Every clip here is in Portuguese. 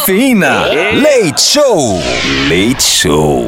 Cafeína. Leite Show. Leite Show.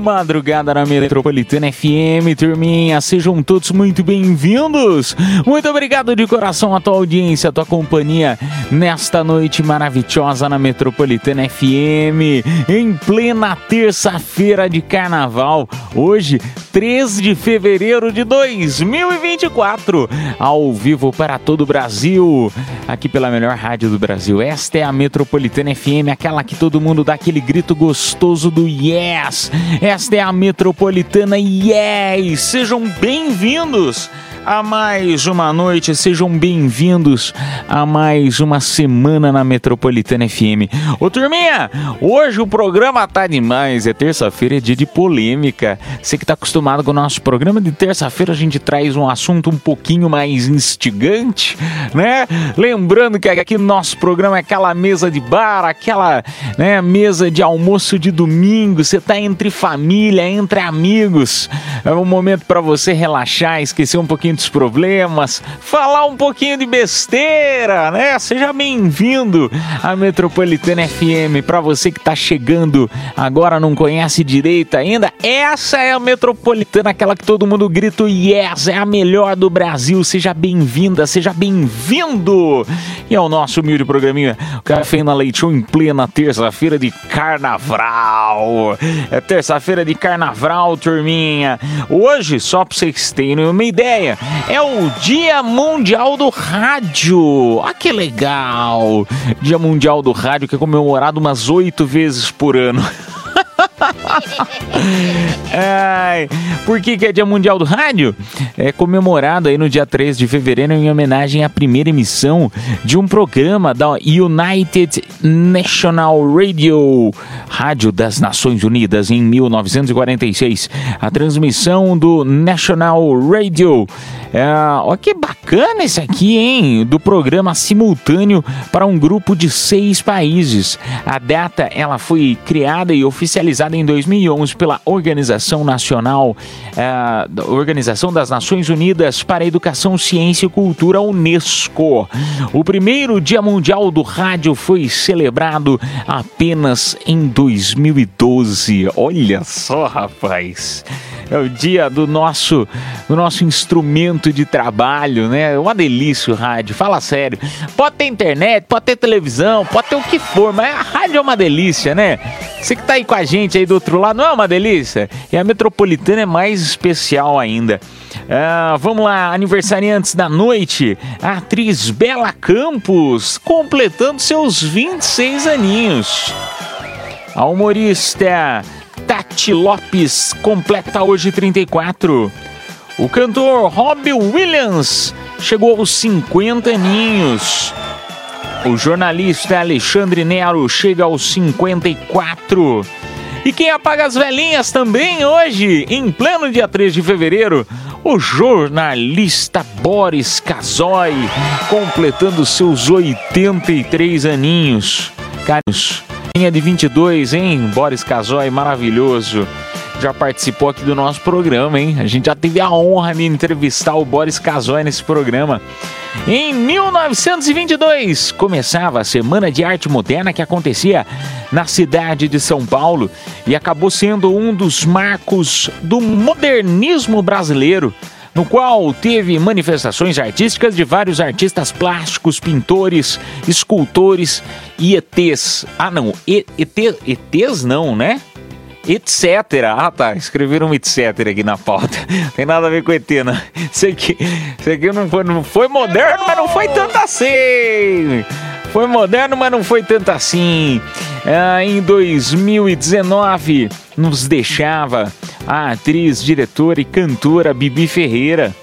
Madrugada na Metropolitana FM, turminha, sejam todos muito bem-vindos. Muito obrigado de coração a tua audiência, a tua companhia nesta noite maravilhosa na Metropolitana FM, em plena terça-feira de carnaval. Hoje, 3 de fevereiro de 2024, ao vivo para todo o Brasil, aqui pela melhor rádio do Brasil. Esta é a Metropolitana FM, aquela que todo mundo dá aquele grito gostoso do yes. Esta é a Metropolitana Yes. Sejam bem-vindos a mais uma noite, sejam bem-vindos a mais uma semana na Metropolitana FM. Ô turminha, hoje o programa tá demais, é terça-feira, é dia de polêmica. Você que tá acostumado com o nosso programa de terça-feira, a gente traz um assunto um pouquinho mais instigante, né? Lembrando que aqui no nosso programa é aquela mesa de bar, aquela né, mesa de almoço de domingo, você tá entre família, entre amigos. É um momento para você relaxar, esquecer um pouquinho dos problemas, falar um pouquinho de besteira, né? Seja bem-vindo à Metropolitana FM. Para você que tá chegando agora não conhece direito ainda, essa é a Metropolitana, aquela que todo mundo grita yes, é a melhor do Brasil. Seja bem-vinda, seja bem-vindo. E é o nosso humilde programinha, Café na Leite em plena terça-feira de carnaval. É terça-feira de carnaval, turminha. Hoje, só pra vocês terem uma ideia, é o Dia Mundial do Rádio. Ah, que legal! Dia Mundial do Rádio que é comemorado umas oito vezes por ano. Ai, por que, que é Dia Mundial do Rádio? É comemorado aí no dia 3 de fevereiro em homenagem à primeira emissão de um programa da United National Radio, Rádio das Nações Unidas, em 1946. A transmissão do National Radio. É, ó que bacana esse aqui, hein? Do programa simultâneo para um grupo de seis países. A data ela foi criada e oficializada em 2011 pela Organização Nacional, da Organização das Nações Unidas para Educação, Ciência e Cultura, UNESCO. O primeiro Dia Mundial do Rádio foi celebrado apenas em 2012. Olha só, rapaz. É o dia do nosso, do nosso instrumento de trabalho, né? Uma delícia o rádio, fala sério. Pode ter internet, pode ter televisão, pode ter o que for, mas a rádio é uma delícia, né? Você que tá aí com a gente aí do outro lado, não é uma delícia? E a Metropolitana é mais especial ainda. Ah, vamos lá, aniversariantes da noite. A atriz Bela Campos, completando seus 26 aninhos. A humorista Tati Lopes completa hoje 34. O cantor Robbie Williams chegou aos 50 aninhos. O jornalista Alexandre Nero chega aos 54. E quem apaga as velhinhas também hoje, em pleno dia 3 de fevereiro, o jornalista Boris Casoy, completando seus 83 aninhos. Carinhos, linha de 22, hein? Boris Casoy, maravilhoso. Já participou aqui do nosso programa, hein? A gente já teve a honra de entrevistar o Boris Casoy nesse programa. Em 1922, começava a Semana de Arte Moderna que acontecia na cidade de São Paulo e acabou sendo um dos marcos do modernismo brasileiro no qual teve manifestações artísticas de vários artistas plásticos, pintores, escultores e ETs. Ah, não, E- ET, ETs não, né? Etc. Ah, tá. Escreveram etc aqui na pauta. Tem nada a ver com ET, não. Isso aqui, isso aqui não, foi, não foi moderno, mas não foi tanto assim. Foi moderno, mas não foi tanto assim. Ah, em 2019, nos deixava a atriz, diretora e cantora Bibi Ferreira.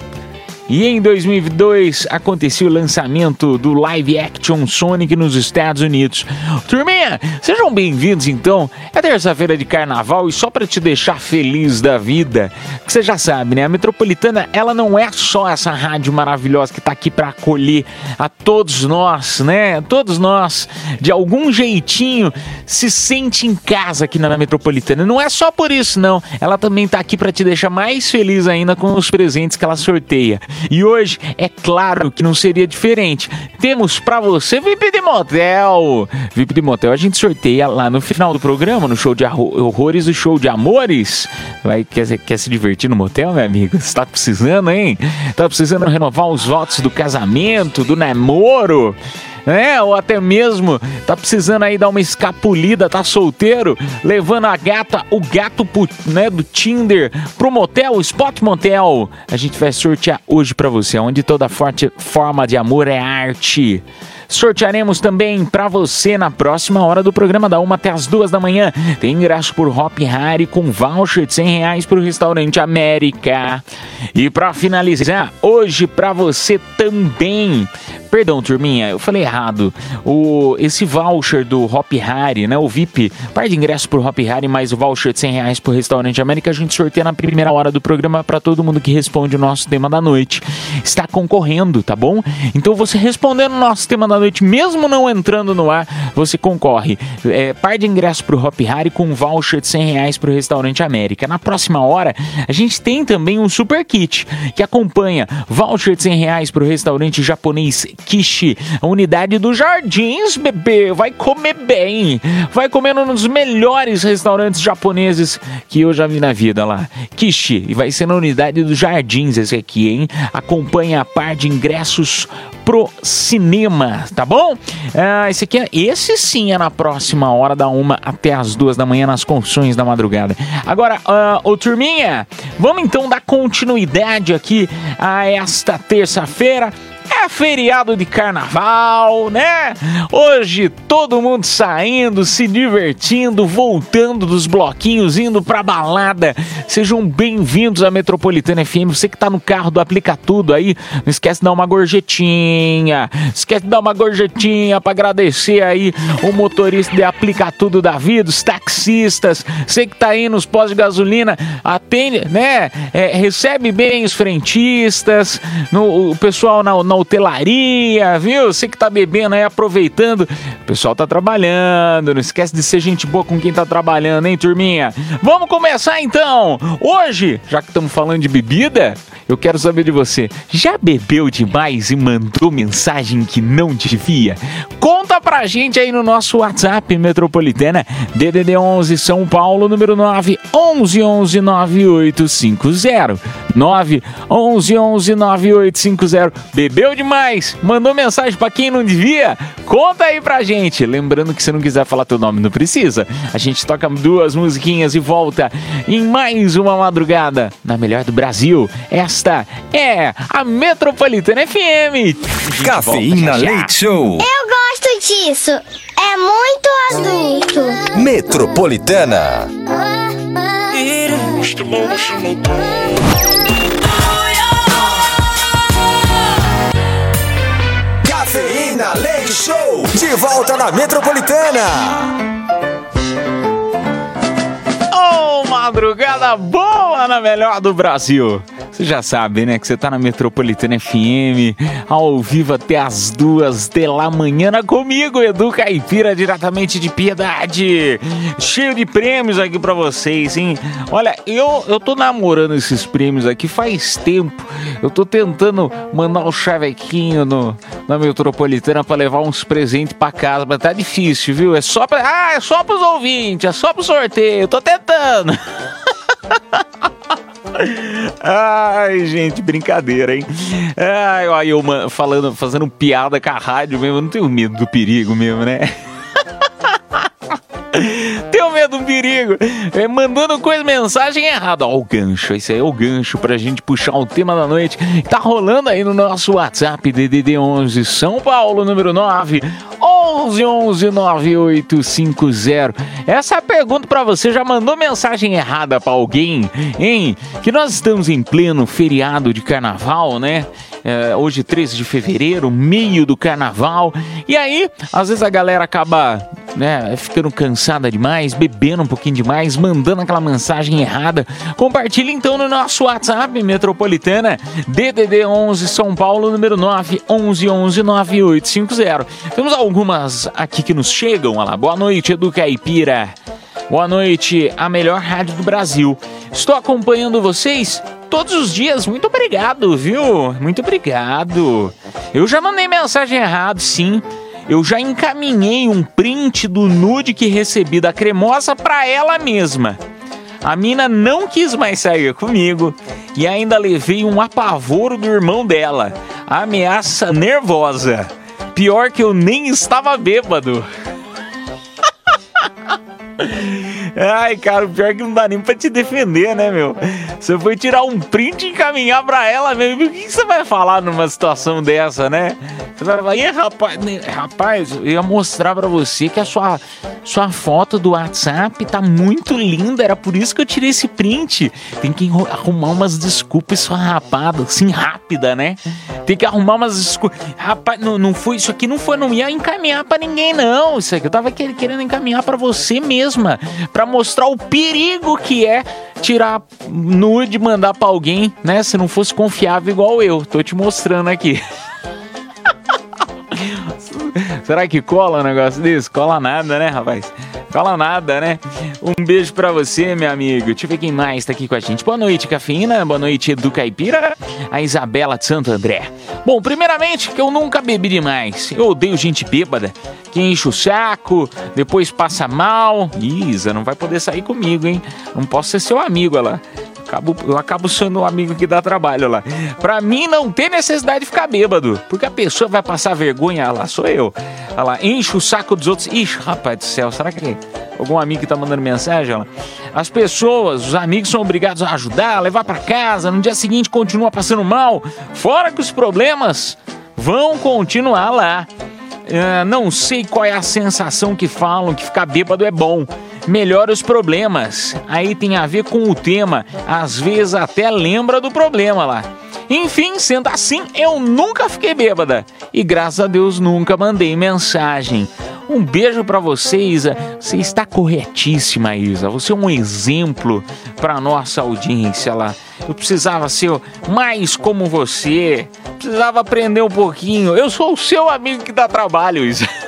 E em 2002 aconteceu o lançamento do live action Sonic nos Estados Unidos. Turminha, sejam bem-vindos então. É terça-feira de carnaval e só para te deixar feliz da vida, que você já sabe, né? A Metropolitana, ela não é só essa rádio maravilhosa que tá aqui para acolher a todos nós, né? Todos nós, de algum jeitinho, se sente em casa aqui na Metropolitana. Não é só por isso, não. Ela também tá aqui para te deixar mais feliz ainda com os presentes que ela sorteia. E hoje, é claro que não seria diferente. Temos para você VIP de motel. VIP de motel a gente sorteia lá no final do programa, no show de horrores e show de amores. Vai, quer, quer se divertir no motel, meu amigo? Você tá precisando, hein? Tá precisando renovar os votos do casamento, do namoro? É, ou até mesmo tá precisando aí dar uma escapulida, tá solteiro, levando a gata, o gato né, do Tinder pro motel, Spot Motel. A gente vai sortear hoje pra você, onde toda forte forma de amor é arte. Sortearemos também pra você na próxima hora do programa, da 1 até as 2 da manhã. Tem ingresso por Hop Harry com voucher de 100 reais pro restaurante América. E pra finalizar, hoje pra você também. Perdão, turminha, eu falei errado. O, esse voucher do Hop Harry, né? O VIP, par de ingresso por Hop Harry, mais o voucher de 100 reais pro restaurante América, a gente sorteia na primeira hora do programa pra todo mundo que responde o nosso tema da noite. Está concorrendo, tá bom? Então você respondendo o nosso tema da noite, mesmo não entrando no ar, você concorre. É, par de ingresso pro Hop Harry com voucher de 100 reais pro restaurante América. Na próxima hora, a gente tem também um super kit que acompanha voucher de 100 reais pro restaurante japonês Kishi, a unidade dos Jardins, bebê. Vai comer bem. Vai comer num dos melhores restaurantes japoneses que eu já vi na vida lá. Kishi. E vai ser na unidade dos Jardins esse aqui, hein? Acompanha a par de ingressos pro cinema, tá bom? Ah, esse aqui, é- esse sim é na próxima hora, da uma até as duas da manhã, nas confissões da madrugada. Agora, ah, ô turminha, vamos então dar continuidade aqui a esta terça-feira. É feriado de carnaval, né? Hoje todo mundo saindo, se divertindo, voltando dos bloquinhos, indo pra balada. Sejam bem-vindos à Metropolitana FM. Você que tá no carro do Aplica Tudo aí, não esquece de dar uma gorjetinha. Esquece de dar uma gorjetinha pra agradecer aí o motorista de Aplica Tudo da vida, os taxistas. Você que tá aí nos postos de gasolina, atende, né? É, recebe bem os frentistas, no, o pessoal na, na hotelaria, viu? Você que tá bebendo aí, aproveitando. O pessoal tá trabalhando. Não esquece de ser gente boa com quem tá trabalhando, hein, turminha? Vamos começar então! Hoje, já que estamos falando de bebida, eu quero saber de você. Já bebeu demais e mandou mensagem que não devia? Conta pra gente aí no nosso WhatsApp Metropolitana DDD 11 São Paulo número 9 11 11 9850 9 11 11 9850 Bebeu demais? Mandou mensagem pra quem não devia? Conta aí pra gente. Lembrando que se não quiser falar teu nome não precisa. A gente toca duas musiquinhas e volta em mais uma madrugada na melhor do Brasil. Esta é a Metropolitana FM. Cafeína. Leite Show. Eu gosto disso. É muito adulto. Metropolitana. Cafeína Leite Show. De volta na Metropolitana. Madrugada boa na melhor do Brasil. Você já sabe, né, que você tá na Metropolitana FM, ao vivo até as duas da manhã comigo, Edu Caipira, diretamente de Piedade. Cheio de prêmios aqui pra vocês, hein? Olha, eu, eu tô namorando esses prêmios aqui faz tempo. Eu tô tentando mandar o chavequinho no, na Metropolitana pra levar uns presentes pra casa, mas tá difícil, viu? É só pra. Ah, é só pros ouvintes, é só pro sorteio. Eu tô tentando. Ai, gente, brincadeira, hein? Ai, olha, eu falando, fazendo piada com a rádio mesmo, eu não tenho medo do perigo mesmo, né? Tenho medo do perigo. É, mandando coisa, mensagem errada. Ó, o gancho. Esse aí é o gancho pra gente puxar o tema da noite. Tá rolando aí no nosso WhatsApp, DDD 11 São Paulo, número 9. 11 11 9850. Essa pergunta pra você. Já mandou mensagem errada pra alguém, hein? Que nós estamos em pleno feriado de carnaval, né? É, hoje, 13 de fevereiro, meio do carnaval. E aí, às vezes a galera acaba né, ficando cansada demais, bebendo um pouquinho demais, mandando aquela mensagem errada. Compartilhe então no nosso WhatsApp Metropolitana DDD 11 São Paulo número 9 11 11 9850. Temos algumas aqui que nos chegam. Olha lá. Boa noite, Edu Caipira. Boa noite, a melhor rádio do Brasil. Estou acompanhando vocês todos os dias. Muito obrigado, viu? Muito obrigado. Eu já mandei mensagem errada, sim. Eu já encaminhei um print do nude que recebi da cremosa pra ela mesma. A mina não quis mais sair comigo e ainda levei um apavoro do irmão dela. Ameaça nervosa. Pior que eu nem estava bêbado. Ai, cara, o pior é que não dá nem pra te defender, né, meu? Você foi tirar um print e encaminhar pra ela mesmo. O que você vai falar numa situação dessa, né? Você vai falar, "Ih, rapaz, rapaz, eu ia mostrar pra você que a sua, sua foto do WhatsApp tá muito linda. Era por isso que eu tirei esse print. Tem que arrumar umas desculpas esfarrapadas, assim, rápida, né? Tem que arrumar umas desculpas. Rapaz, não, não foi, isso aqui não foi, não ia encaminhar pra ninguém, não. Isso aqui eu tava que- querendo encaminhar pra você mesma. Pra mostrar o perigo que é tirar nude mandar pra alguém, né? Se não fosse confiável igual eu. Tô te mostrando aqui. Será que cola um negócio desse? Cola nada, né, rapaz? Cola nada, né? Um beijo pra você, meu amigo. Deixa eu ver quem mais tá aqui com a gente. Boa noite, Cafeína. Boa noite, Edu Caipira. A Isabela de Santo André. Bom, primeiramente, que eu nunca bebi demais. Eu odeio gente bêbada. Que enche o saco, depois passa mal. Isa, não vai poder sair comigo, hein? Não posso ser seu amigo, lá. Acabo, eu acabo sendo o amigo que dá trabalho lá. Pra mim não tem necessidade de ficar bêbado, porque a pessoa vai passar vergonha, ah lá, sou eu. Olha lá, enche o saco dos outros. Ixi, rapaz do céu, será que algum amigo que tá mandando mensagem? As pessoas, os amigos são obrigados a ajudar, a levar pra casa, no dia seguinte continua passando mal. Fora que os problemas vão continuar lá. Ah, não sei qual é a sensação que falam que ficar bêbado é bom. Melhora os problemas. Aí tem a ver com o tema. Às vezes até lembra do problema lá. Enfim, sendo assim, eu nunca fiquei bêbada. E graças a Deus nunca mandei mensagem. Um beijo pra você, Isa. Você está corretíssima, Isa. Você é um exemplo pra nossa audiência lá. Eu precisava ser mais como você. Precisava aprender um pouquinho. Eu sou o seu amigo que dá trabalho, Isa.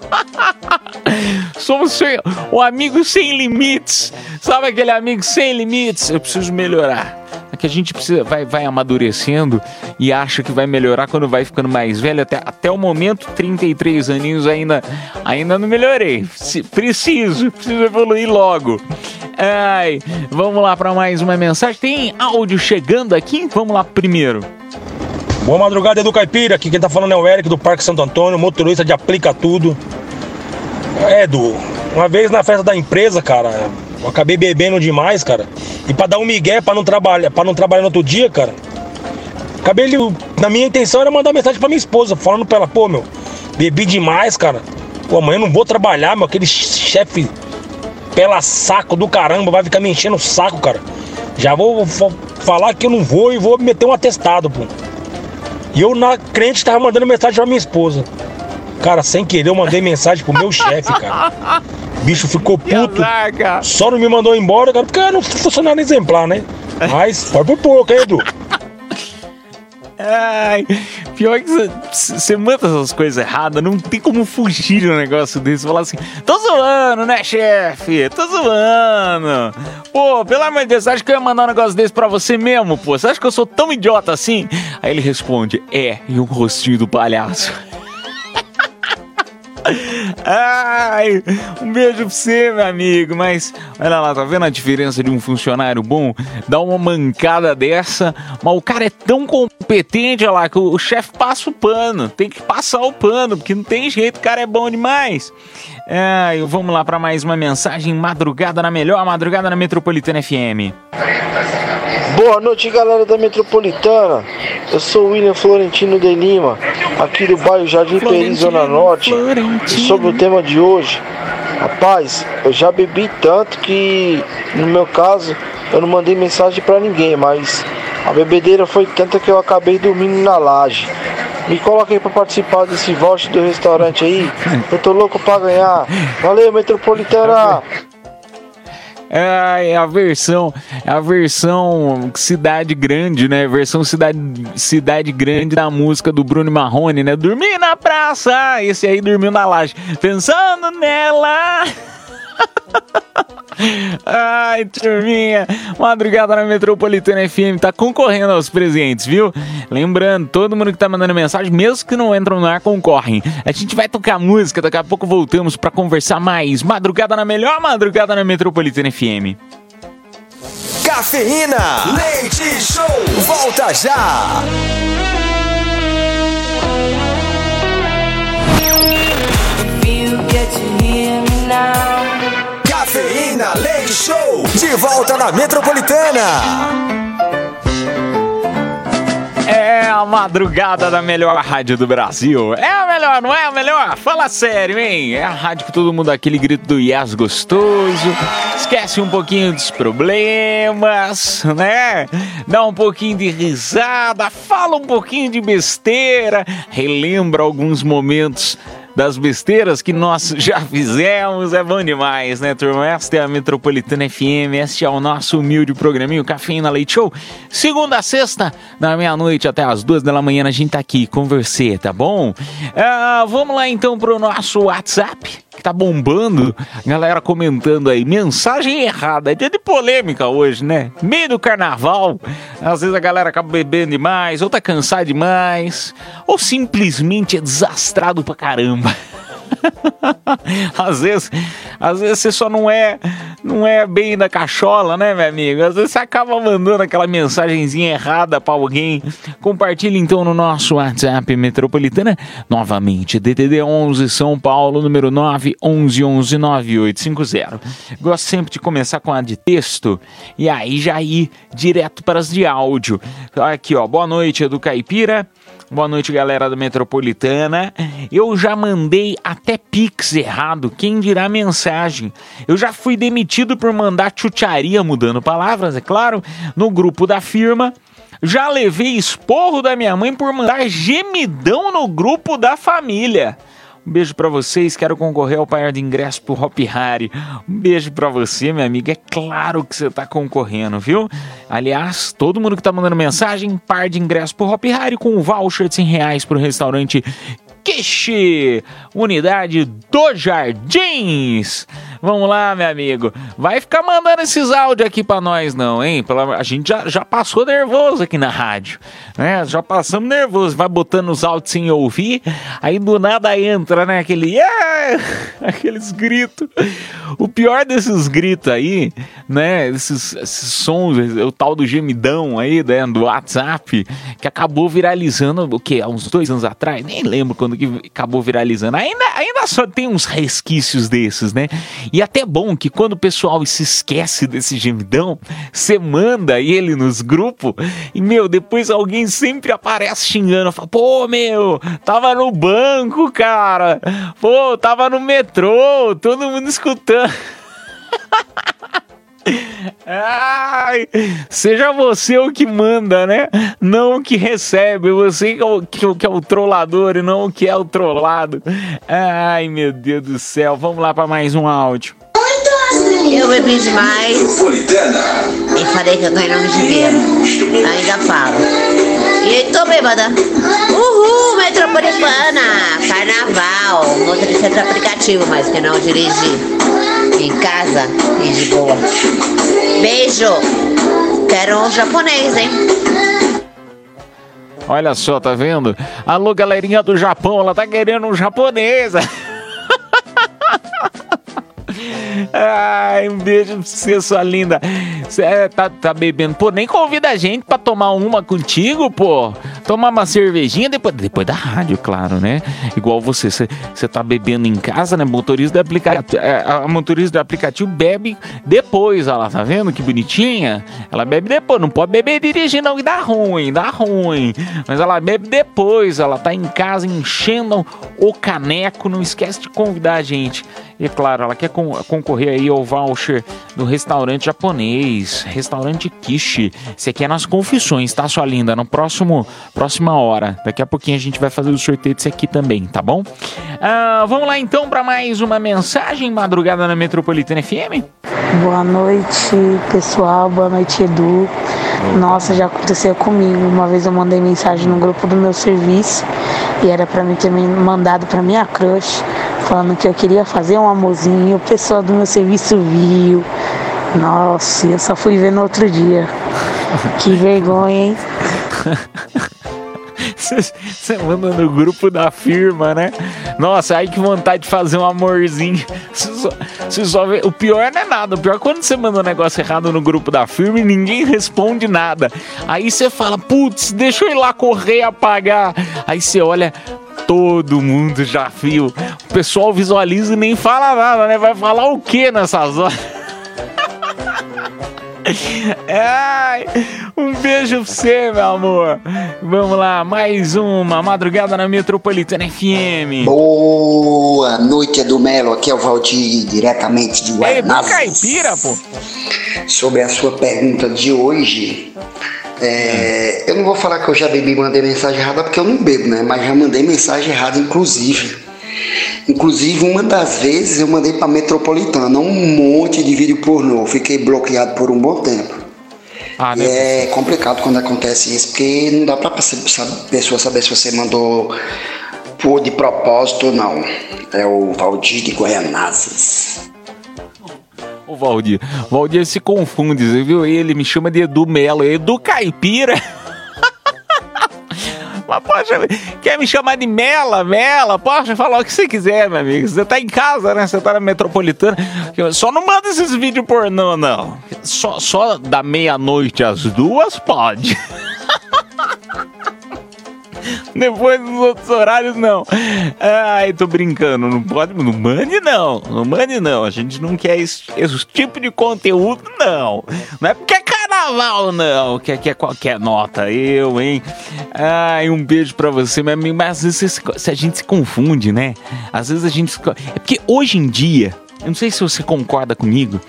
Somos sem- o amigo sem limites. Sabe aquele amigo sem limites? Eu preciso melhorar. É que a gente precisa, vai, vai amadurecendo e acha que vai melhorar quando vai ficando mais velho. Até, até o momento, 33 aninhos, ainda, ainda não melhorei. Preciso, preciso evoluir logo. Ai, vamos lá para mais uma mensagem. Tem áudio chegando aqui? Vamos lá primeiro. Boa madrugada, Edu Caipira. Aqui quem tá falando é o Eric do Parque Santo Antônio, motorista de Aplica Tudo. É, Edu, uma vez na festa da empresa, cara, eu acabei bebendo demais, cara. E pra dar um migué pra não trabalhar, para não trabalhar no outro dia, cara. Acabei, na minha intenção era mandar mensagem pra minha esposa, falando pra ela, pô, meu, bebi demais, cara. Pô, amanhã eu não vou trabalhar, meu, aquele chefe pela saco do caramba, vai ficar me enchendo o saco, cara. Já vou fa- falar que eu não vou e vou meter um atestado, pô. E eu, na crente, tava mandando mensagem pra minha esposa. Cara, sem querer, eu mandei mensagem pro meu chefe, cara. O bicho ficou puto. Só não me mandou embora, cara, porque eu não funcionário exemplar, né? Mas foi por pouco, hein, Edu? Ai, pior que você- manda essas coisas erradas, não tem como fugir de um negócio desse. Falar assim, tô zoando, né, chefe? Tô zoando. Pô, pelo amor de Deus, acha que eu ia mandar um negócio desse pra você mesmo, pô? Você acha que eu sou tão idiota assim? Aí ele responde, é, e o rostinho do palhaço. Ai, um beijo pra você, meu amigo. Mas olha lá, tá vendo a diferença de um funcionário bom? Dá uma mancada dessa, mas o cara é tão competente, olha lá, que o, o chefe passa o pano. Tem que passar o pano, porque não tem jeito, o cara é bom demais. Ai, vamos lá pra mais uma mensagem. Madrugada na melhor, madrugada na Metropolitana FM. Boa noite, galera da Metropolitana. Eu sou o William Florentino de Lima. aqui do bairro Jardim Peri, Zona Norte. E sobre o tema de hoje, rapaz, eu já bebi tanto que, no meu caso, eu não mandei mensagem pra ninguém, mas a bebedeira foi tanta que eu acabei dormindo na laje. Me coloca aí pra participar desse voucher do restaurante aí. Eu tô louco pra ganhar. Valeu, Metropolitana! É, é a versão, é a versão cidade grande, né? Versão cidade, cidade grande da música do Bruno Marrone, né? Dormi na praça, esse aí dormiu na laje, pensando nela. Ai, turminha, madrugada na Metropolitana FM tá concorrendo aos presentes, viu? Lembrando, todo mundo que tá mandando mensagem, mesmo que não entram no ar, concorrem. A gente vai tocar música, daqui a pouco voltamos pra conversar mais. Madrugada na melhor madrugada na Metropolitana FM. Cafeína. Leite Show. Volta já. Cafeína Leite Show. De volta na Metropolitana. É a madrugada da melhor rádio do Brasil. É a melhor, não é a melhor? Fala sério, hein? É a rádio que todo mundo dá aquele grito do yes gostoso. Esquece um pouquinho dos problemas, né? Dá um pouquinho de risada, fala um pouquinho de besteira, relembra alguns momentos das besteiras que nós já fizemos. É bom demais, né, turma? Esta é a Metropolitana FM, este é o nosso humilde programinho Cafeína Leite Show. Segunda a sexta, da meia-noite até as duas da manhã, a gente tá aqui com você, tá bom? Ah, vamos lá então pro nosso WhatsApp, que tá bombando. Galera comentando aí, mensagem errada. É dia de polêmica hoje, né? Meio do carnaval. Às vezes a galera acaba bebendo demais, ou tá cansado demais, ou simplesmente é desastrado pra caramba. às vezes, às vezes você só não é, não é bem da cachola, né, meu amigo? Às vezes você acaba mandando aquela mensagenzinha errada pra alguém. Compartilhe então no nosso WhatsApp Metropolitana, novamente, DDD 11 São Paulo, número 9 11 11 9850. Gosto sempre de começar com a de texto e aí já ir direto para as de áudio. Aqui, ó, boa noite, Edu Caipira. Boa noite, galera da Metropolitana. Eu já mandei até pix errado, quem dirá mensagem. Eu já fui demitido por mandar chucharia, mudando palavras, é claro, no grupo da firma. Já levei esporro da minha mãe por mandar gemidão no grupo da família. Um beijo pra vocês, quero concorrer ao par de ingresso pro Hop Harry. Um beijo pra você, minha amiga. É claro que você tá concorrendo, viu? Aliás, todo mundo que tá mandando mensagem, par de ingresso pro Hop Harry com um voucher de 100 reais pro restaurante Kishi, unidade dos Jardins. Vamos lá, meu amigo. Vai ficar mandando esses áudios aqui pra nós, não, hein? Pela- A gente já, já passou nervoso aqui na rádio, né? Já passamos nervoso. Vai botando os áudios sem ouvir, aí do nada entra, né? Aquele. "Yeah!" Aqueles gritos. O pior desses gritos aí, né? Esses, esses sons, o tal do gemidão aí, né? Do WhatsApp, que acabou viralizando, o quê? Há uns dois anos atrás? Nem lembro quando que acabou viralizando. Ainda, ainda só tem uns resquícios desses, né? E até bom que quando o pessoal se esquece desse gemidão, você manda ele nos grupos e, meu, depois alguém sempre aparece xingando. Fala, pô, meu, tava no banco, cara. Pô, tava no metrô, todo mundo escutando. Ai, seja você o que manda, né? Não o que recebe. Você que é o, que, é o- que é o trollador e não o que é o trollado. Ai, meu Deus do céu. Vamos lá para mais um áudio. Eu bebi demais e falei que eu indo no chiveiro. Ainda falo. E tô bêbada. Uhul, metropolitana, carnaval, motorista de aplicativo, mas que não dirigi casa e de boa. Beijo. Quero um japonês, hein? Olha só, tá vendo? Alô, galerinha do Japão, ela tá querendo um japonês. Ai, um beijo pra você, sua linda. Você é, tá, tá bebendo. Pô, nem convida a gente pra tomar uma contigo, pô. Tomar uma cervejinha depois, depois da rádio, claro, né? Igual você, você, tá bebendo em casa, né? Motorista do aplicativo, a motorista do aplicativo bebe depois, lá, tá vendo que bonitinha? Ela bebe depois, não pode beber dirigindo, não, dá ruim, dá ruim. Mas ela bebe depois, ela tá em casa enchendo o caneco, não esquece de convidar a gente. E claro, ela quer con- concorrer aí ao voucher do restaurante japonês, restaurante Kishi. Esse aqui é nas confissões, tá, sua linda? No próximo, próxima hora. Daqui a pouquinho a gente vai fazer o sorteio desse aqui também, tá bom? Ah, vamos lá então para mais uma mensagem madrugada na Metropolitana FM. Boa noite, pessoal. Boa noite, Edu. Nossa, já aconteceu comigo. Uma vez eu mandei mensagem no grupo do meu serviço e era pra mim ter mandado pra minha crush, falando que eu queria fazer um amorzinho. O pessoal do meu serviço viu. Nossa, eu só fui ver no outro dia. Que vergonha, hein? Você manda no grupo da firma, né? Nossa, aí que vontade de fazer um amorzinho. Você só, você só vê- O pior não é nada. O pior é quando você manda um negócio errado no grupo da firma e ninguém responde nada. Aí você fala, putz, deixa eu ir lá correr e apagar. Aí você olha. Todo mundo já viu. O pessoal visualiza e nem fala nada, né? Vai falar o que nessas horas? Ai, um beijo pra você, meu amor. Vamos lá, mais uma madrugada na Metropolitana FM. Boa noite, Edu Melo. Aqui é o Valdir, diretamente de do Guaraná. caipira, pô. Sobre a sua pergunta de hoje, é, eu não vou falar que eu já bebi e mandei mensagem errada porque eu não bebo, né? Mas já mandei mensagem errada, inclusive. Inclusive, uma das vezes eu mandei pra Metropolitana um monte de vídeo pornô. Fiquei bloqueado por um bom tempo. Ah, E é complicado quando acontece isso, porque não dá pra a pessoa saber se você mandou por de propósito ou não. É o Valdir de Goianazes. O Valdir. O Valdir se confunde, viu? Ele me chama de Edu Melo. Edu Caipira. Mas poxa, quer me chamar de Mela, Mela? Pode falar o que você quiser, meu amigo. Você tá em casa, né? Você tá na metropolitana. Só não manda esses vídeos pornô, não. Só, só da meia-noite às duas pode. Depois dos outros horários, não. Ai, tô brincando. Não pode. Não mande, não. Não mande, não. A gente não quer esse, esse tipo de conteúdo, não. Não é porque é carnaval, não. Que é qualquer nota. Eu, hein? Ai, um beijo pra você, amigo. Mas às vezes se- a gente se confunde, né? Às vezes a gente. É porque hoje em dia, eu não sei se você concorda comigo,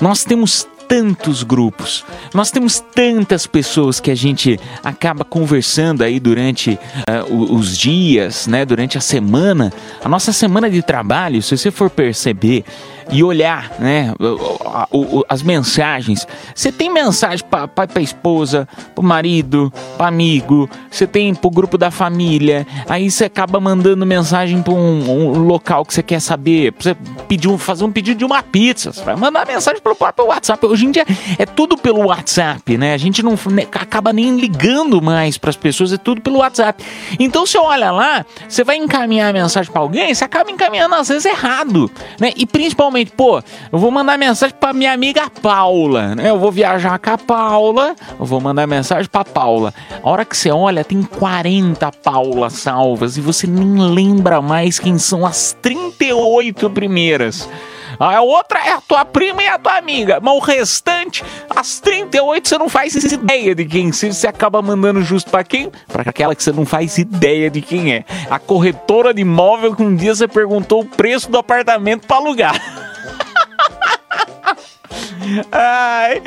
nós temos tantos grupos, nós temos tantas pessoas que a gente acaba conversando aí durante o- os dias, né? Durante a semana, a nossa semana de trabalho, se você for perceber e olhar, né? o- o- o- as mensagens, você tem mensagem para para esposa, para marido, para amigo, você tem pro grupo da família, aí você acaba mandando mensagem para um, um local que você quer saber, você pedir um, fazer um pedido de uma pizza, você vai mandar mensagem pelo próprio WhatsApp. Hoje em dia é tudo pelo WhatsApp, né? A gente não né, acaba nem ligando mais para as pessoas, é tudo pelo WhatsApp. Então você olha lá, você vai encaminhar a mensagem para alguém, você acaba encaminhando às vezes errado, né? E principalmente, pô, eu vou mandar mensagem para minha amiga Paula, né? Eu vou viajar com a Paula, eu vou mandar mensagem para Paula. A hora que você olha, tem 40 Paulas salvas e você nem lembra mais quem são as 38 primeiras. A outra é a tua prima e a tua amiga. Mas o restante, as 38, você não faz ideia de quem. Se você acaba mandando justo pra quem? Pra aquela que você não faz ideia de quem é. A corretora de imóvel que um dia você perguntou o preço do apartamento pra alugar. Ai,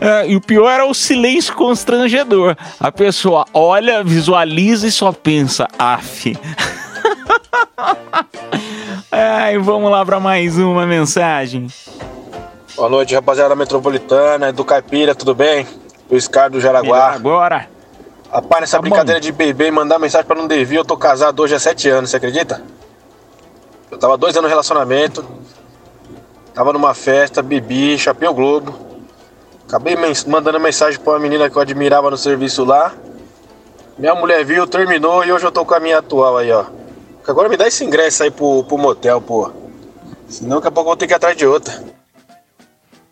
ah, e o pior é o silêncio constrangedor. A pessoa olha, visualiza e só pensa, af. Ai, vamos lá para mais uma mensagem. Boa noite, rapaziada metropolitana, do Caipira, tudo bem? Luiz Carlos do Jaraguá. Agora. Rapaz, nessa Tá brincadeira de beber e mandar mensagem pra não devir, eu tô casado hoje há sete anos, você acredita? Eu tava dois anos no relacionamento, tava numa festa, bebi, chapei o globo. Acabei mens- mandando mensagem pra uma menina que eu admirava no serviço lá. Minha mulher viu, terminou e hoje eu tô com a minha atual aí, ó. Agora me dá esse ingresso aí pro, pro motel, pô. Senão daqui a pouco eu vou ter que ir atrás de outra.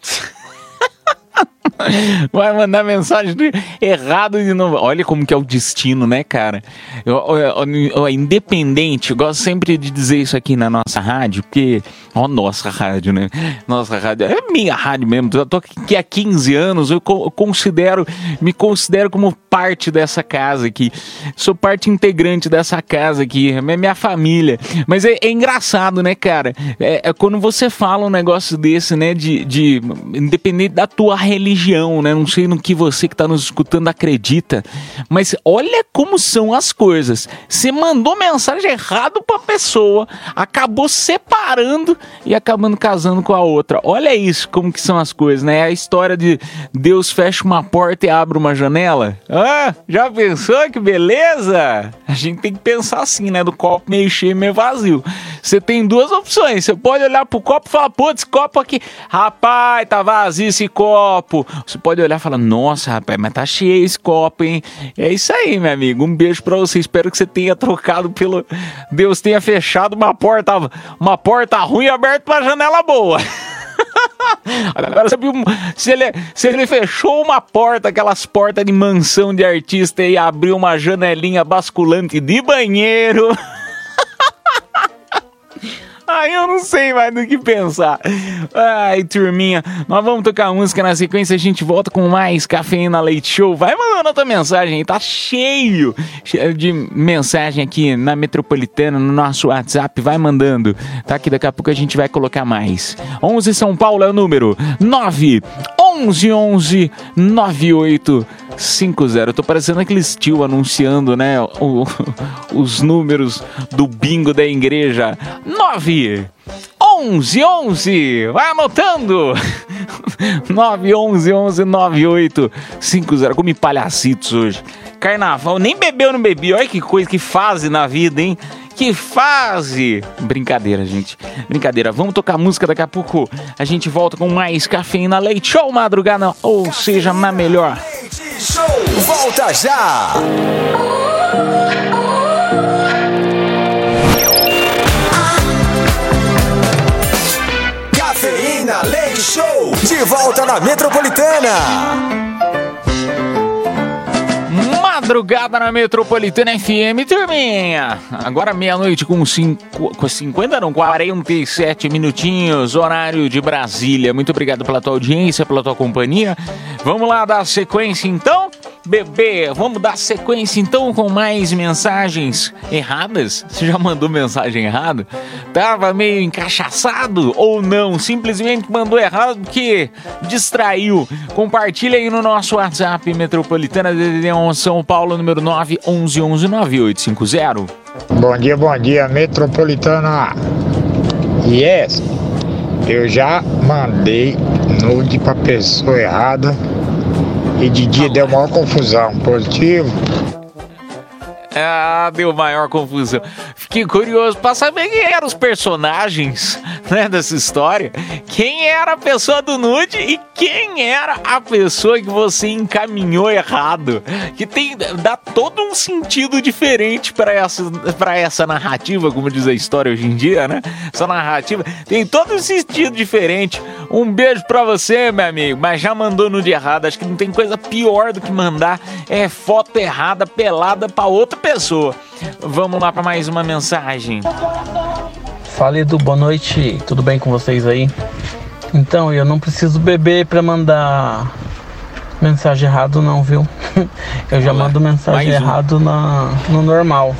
Vai mandar mensagem errado de novo. Olha como que é o destino, né, cara? Eu, eu- eu- independente, eu gosto sempre de dizer isso aqui na nossa rádio, porque. Ó, nossa rádio, né? Nossa rádio. É minha rádio mesmo. Eu tô aqui há 15 anos, eu considero, me considero como parte dessa casa aqui. Sou parte integrante dessa casa aqui. É minha família. Mas é, é engraçado, né, cara? É, é quando você fala um negócio desse, né, de, de. Independente da tua religião, né? Não sei no que você que tá nos escutando acredita. Mas olha como são as coisas. Você mandou mensagem errado pra pessoa, acabou separando e acabando casando com a outra. Olha isso, como que são as coisas, né? A história de Deus fecha uma porta e abre uma janela. Ah, já pensou que beleza? A gente tem que pensar assim, né? Do copo meio cheio, meio vazio. Você tem duas opções. Você pode olhar pro copo e falar, putz, copo aqui. Rapaz, tá vazio esse copo. Você pode olhar e falar, nossa, rapaz, mas tá cheio esse copo, hein? É isso aí, meu amigo. Um beijo pra você. Espero que você tenha trocado pelo. Deus tenha fechado uma porta, uma porta ruim e aberto uma janela boa. Agora, sabe, se ele, se ele fechou uma porta, aquelas portas de mansão de artista e abriu uma janelinha basculante de banheiro. Ai, eu não sei mais do que pensar. Ai, turminha, nós vamos tocar música na sequência, a gente volta com mais Cafeína Leite Show. Vai mandando a tua mensagem tá cheio de mensagem aqui na Metropolitana, no nosso WhatsApp, vai mandando, tá? Que daqui a pouco a gente vai colocar mais. 11 São Paulo é o número 9 11 11 98 50. Tô parecendo aqueles tio anunciando, né? o- os números do bingo da igreja. 9 11 11. Vai anotando. 9 11 11 98 50. Come palhacitos hoje. Carnaval, nem bebeu, não bebi. Olha que coisa, que fase na vida, hein? Que fase! Brincadeira, gente. Brincadeira. Vamos tocar música daqui a pouco. A gente volta com mais cafeína leite show madrugada, ou seja, na melhor. Show, volta já! Show, de volta na Metropolitana. Madrugada na Metropolitana FM, turminha. Agora meia-noite com, com 50, não, 47 minutinhos, horário de Brasília. Muito obrigado pela tua audiência, pela tua companhia. Vamos lá dar sequência então? Bebê, vamos dar sequência então com mais mensagens erradas? Você já mandou mensagem errada? Tava meio encaixaçado ou não? Simplesmente mandou errado porque distraiu. Compartilha aí no nosso WhatsApp Metropolitana DDD 11 São Paulo, número 9 11 11 9850. Bom dia, bom dia, Metropolitana. Yes, eu já mandei nude pra pessoa errada e de dia deu maior confusão. Positivo? Ah, deu maior confusão. Fiquei curioso pra saber quem eram os personagens né, dessa história. Quem era a pessoa do nude e quem era a pessoa que você encaminhou errado. Que tem dá todo um sentido diferente para essa, pra essa narrativa, como diz a história hoje em dia, né? Essa narrativa tem todo um sentido diferente. Um beijo pra você, meu amigo. Mas já mandou nude errado. Acho que não tem coisa pior do que mandar é, foto errada, pelada pra outra pessoa. Vamos lá pra mais uma mensagem. Fala Edu, boa noite, tudo bem com vocês aí? Então, eu não preciso beber pra mandar mensagem errado não, viu? Eu já mando mensagem um. errado na, no normal.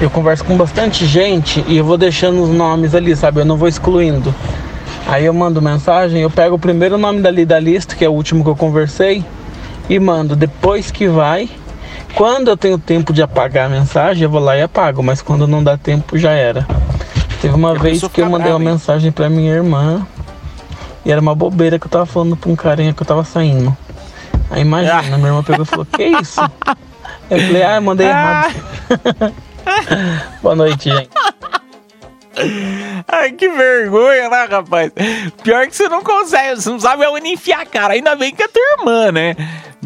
Eu converso com bastante gente e eu vou deixando os nomes ali, sabe? Eu não vou excluindo. Aí eu mando mensagem, eu pego o primeiro nome dali da lista, que é o último que eu conversei, e mando. Depois que vai, quando eu tenho tempo de apagar a mensagem, eu vou lá e apago, mas quando não dá tempo já era. Teve uma vez que eu mandei uma mensagem pra minha irmã e era uma bobeira que eu tava falando pra um carinha que eu tava saindo. Aí imagina, minha irmã pegou e falou, que isso? Eu falei, ah, eu mandei errado. Boa noite, gente. Ai, que vergonha, né, rapaz? Pior que você não consegue, você não sabe aonde enfiar a cara. Ainda bem que é tua irmã, né?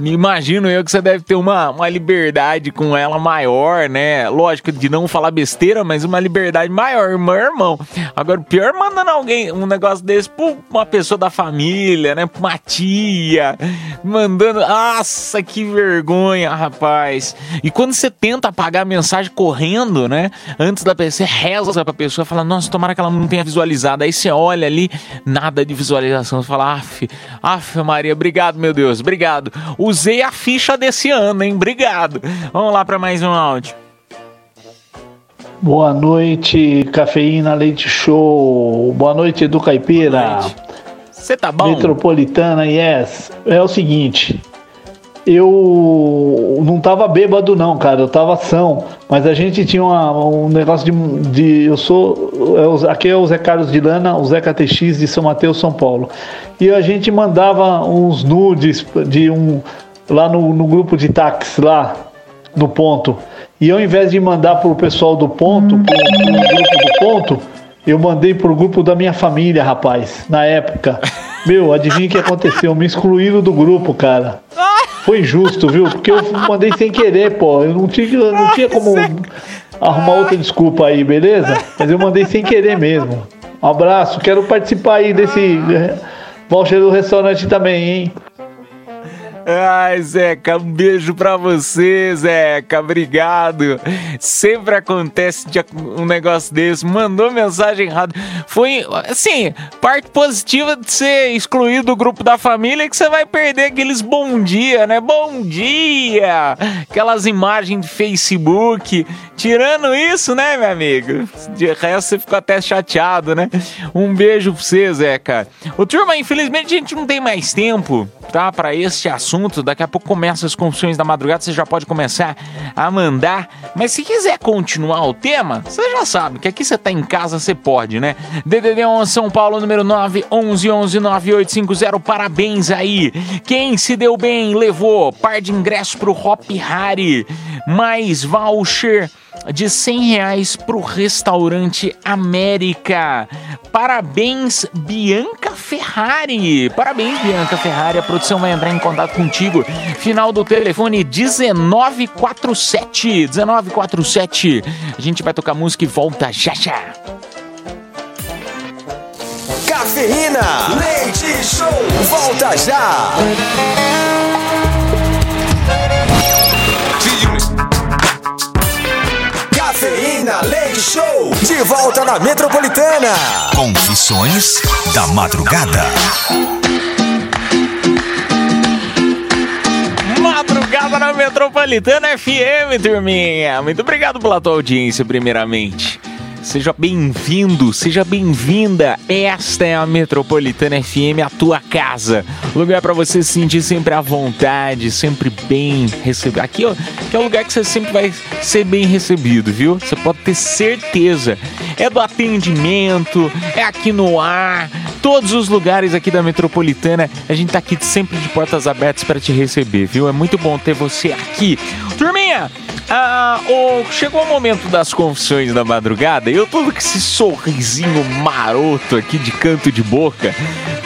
Imagino eu que você deve ter uma, uma liberdade com ela maior, né? Lógico, de não falar besteira, mas uma liberdade maior, meu irmão. Agora, o pior é mandando alguém um negócio desse pra uma pessoa da família, né? Pra uma tia. Mandando. Nossa, que vergonha, rapaz. E quando você tenta apagar a mensagem correndo, né? Antes da pessoa, você reza pra pessoa fala, nossa, tomara que ela não tenha visualizado. Aí você olha ali, nada de visualização. Você fala, af, af, Maria, obrigado, meu Deus, obrigado. Usei a ficha desse ano, hein? Obrigado. Vamos lá pra mais um áudio. Boa noite, Cafeína Leite Show. Boa noite, Edu Caipira. Você tá bom? Metropolitana, yes. É o seguinte, eu não tava bêbado não, cara, eu tava são, mas a gente tinha uma- um negócio de, de- eu sou, é aqui é o Zé Carlos de Lana, o Zé KTX de São Mateus, São Paulo, e a gente mandava uns nudes de um, lá no, no grupo de táxi lá, no ponto, e ao invés de mandar pro pessoal do ponto, pro, pro grupo do ponto, eu mandei pro grupo da minha família, rapaz, na época. Meu, adivinha o que aconteceu? Me excluíram do grupo, cara. Foi injusto, viu? Porque eu mandei sem querer, pô. Eu não tinha, eu não tinha como arrumar outra desculpa aí, beleza? Mas eu mandei sem querer mesmo. Um abraço, quero participar aí desse eh, voucher do restaurante também, hein? Ai, Zeca, um beijo pra você, Zeca. Obrigado. Sempre acontece um negócio desse. Mandou mensagem errada. Foi, assim, parte positiva de ser excluído do grupo da família é que você vai perder aqueles bom dia, né? Bom dia! Aquelas imagens de Facebook. Tirando isso, né, meu amigo? De resto, você ficou até chateado, né? Um beijo pra você, Zeca. Ô, turma, infelizmente a gente não tem mais tempo, tá? Pra este assunto. Daqui a pouco começa as confissões da madrugada, você já pode começar a mandar. Mas se quiser continuar o tema, você já sabe que aqui você tá em casa, você pode, né? DDD 11 São Paulo, número 9 11 11 9850. Parabéns aí. Quem se deu bem levou par de ingressos pro Hop Harry, mais voucher de 100 reais pro restaurante América. Parabéns, Bianca Ferrari. Parabéns, Bianca Ferrari. A produção vai entrar em contato contigo. Final do telefone 1947. 1947. A gente vai tocar música e volta já já. Cafeína, leite show, volta já. Leite show, de volta na Metropolitana. Confissões da Madrugada. Madrugada na Metropolitana FM, turminha. Muito obrigado pela tua audiência, primeiramente. Seja bem-vindo, seja bem-vinda. Esta é a Metropolitana FM, a tua casa. Lugar para você se sentir sempre à vontade, sempre bem recebido. Aqui, é o lugar que você sempre vai ser bem recebido, viu? Você pode ter certeza. É do atendimento, é aqui no ar, todos os lugares aqui da Metropolitana. A gente tá aqui sempre de portas abertas para te receber, viu? É muito bom ter você aqui. Turminha, ah, o- chegou o momento das confissões da madrugada. Eu tô com esse sorrisinho maroto aqui de canto de boca,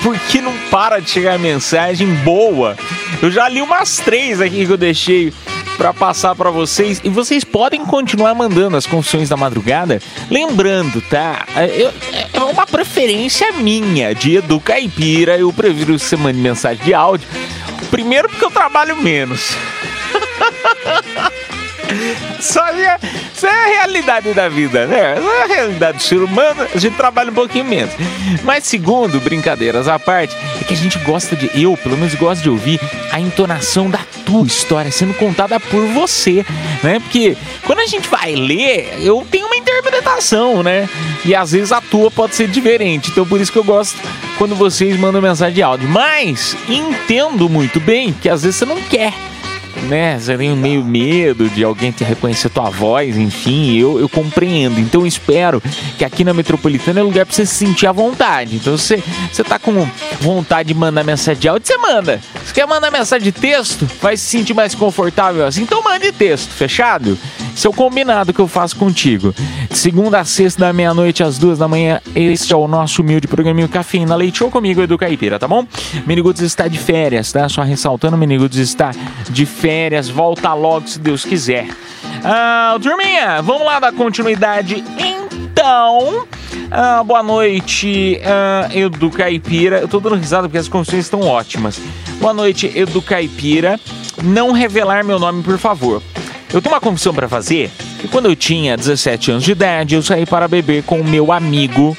porque não para de chegar mensagem boa. Eu já li umas três aqui que eu deixei pra passar pra vocês e vocês podem continuar mandando as confissões da madrugada. Lembrando, tá? Eu- é uma preferência minha de Edu Caipira. Eu prefiro você mande mensagem de áudio. Primeiro porque eu trabalho menos. Só é, isso é a realidade da vida, né? Isso é a realidade do ser humano, a gente trabalha um pouquinho menos. Mas segundo, brincadeiras à parte, é que a gente gosta de, eu pelo menos gosto de ouvir a entonação da tua história sendo contada por você, né? Porque quando a gente vai ler, eu tenho uma interpretação, né? E às vezes a tua pode ser diferente. Então por isso que eu gosto quando vocês mandam mensagem de áudio. Mas entendo muito bem que às vezes você não quer né? Você tem meio medo de alguém te reconhecer tua voz, enfim, eu, eu compreendo. Então eu espero que aqui na Metropolitana é lugar pra você se sentir à vontade. Então se você tá com vontade de mandar mensagem de áudio, você manda. Se quer mandar mensagem de texto, vai se sentir mais confortável assim, então mande texto, fechado? Esse é o combinado que eu faço contigo. De segunda a sexta, da meia-noite às duas da manhã, este é o nosso humilde programinho Cafeína Leite comigo, Edu Caipira, tá bom? Miniguts está de férias, tá? Só ressaltando, Miniguts está de férias. Volta logo, se Deus quiser. Ah, turminha, vamos lá dar continuidade então. Ah, boa noite, ah, Edu Caipira. Eu tô dando risada porque as confissões estão ótimas. Boa noite, Edu Caipira. Não revelar meu nome, por favor. Eu tenho uma confissão pra fazer. Que quando eu tinha 17 anos de idade, eu saí para beber com o meu amigo.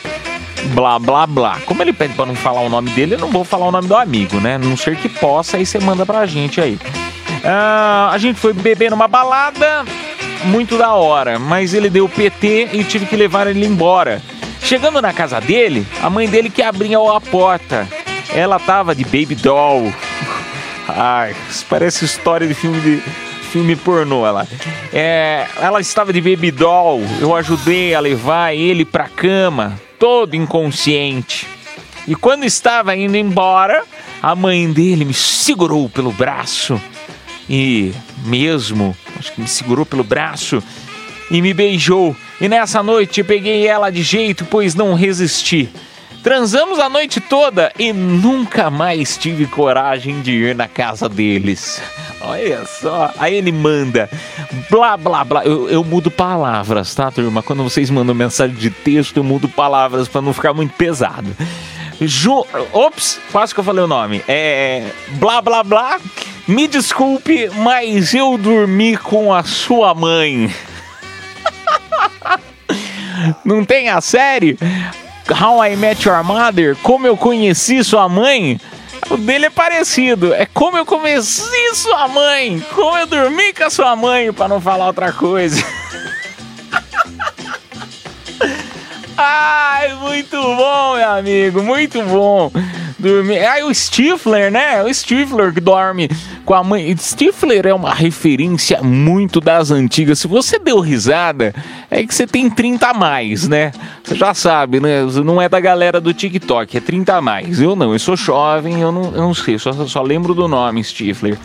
Blá blá blá. Como ele pede pra não falar o nome dele, eu não vou falar o nome do amigo, né? Não ser que possa, aí você manda pra gente aí. Ah, a gente foi beber numa balada, muito da hora, mas ele deu PT e tive que levar ele embora. Chegando na casa dele, a mãe dele que abria a porta. Ela tava de baby doll. Ai, parece história de filme de filme pornô ela. É, ela estava de baby doll. Eu ajudei a levar ele pra cama, todo inconsciente. E quando estava indo embora, a mãe dele me segurou pelo braço e mesmo, acho que me segurou pelo braço e me beijou. E nessa noite peguei ela de jeito, pois não resisti. Transamos a noite toda e nunca mais tive coragem de ir na casa deles. Olha só. Aí ele manda blá blá blá. Eu, eu mudo palavras, tá, turma? Quando vocês mandam mensagem de texto, eu mudo palavras para não ficar muito pesado. Ju... Ops, quase que eu falei o nome. É. Blá blá blá. Me desculpe, mas eu dormi com a sua mãe. Não tem a série? How I Met Your Mother? Como eu conheci sua mãe? O dele é parecido. É como eu conheci sua mãe. Como eu dormi com a sua mãe, para não falar outra coisa. Ai, muito bom, meu amigo, muito bom. Dormir. Ai, o Stifler, né? O Stifler que dorme com a mãe. Stifler é uma referência muito das antigas. Se você deu risada, é que você tem 30 a mais, né? Você já sabe, né? Não é da galera do TikTok, é 30 a mais. Eu não, eu sou jovem, eu não, eu não sei, só, só lembro do nome Stifler.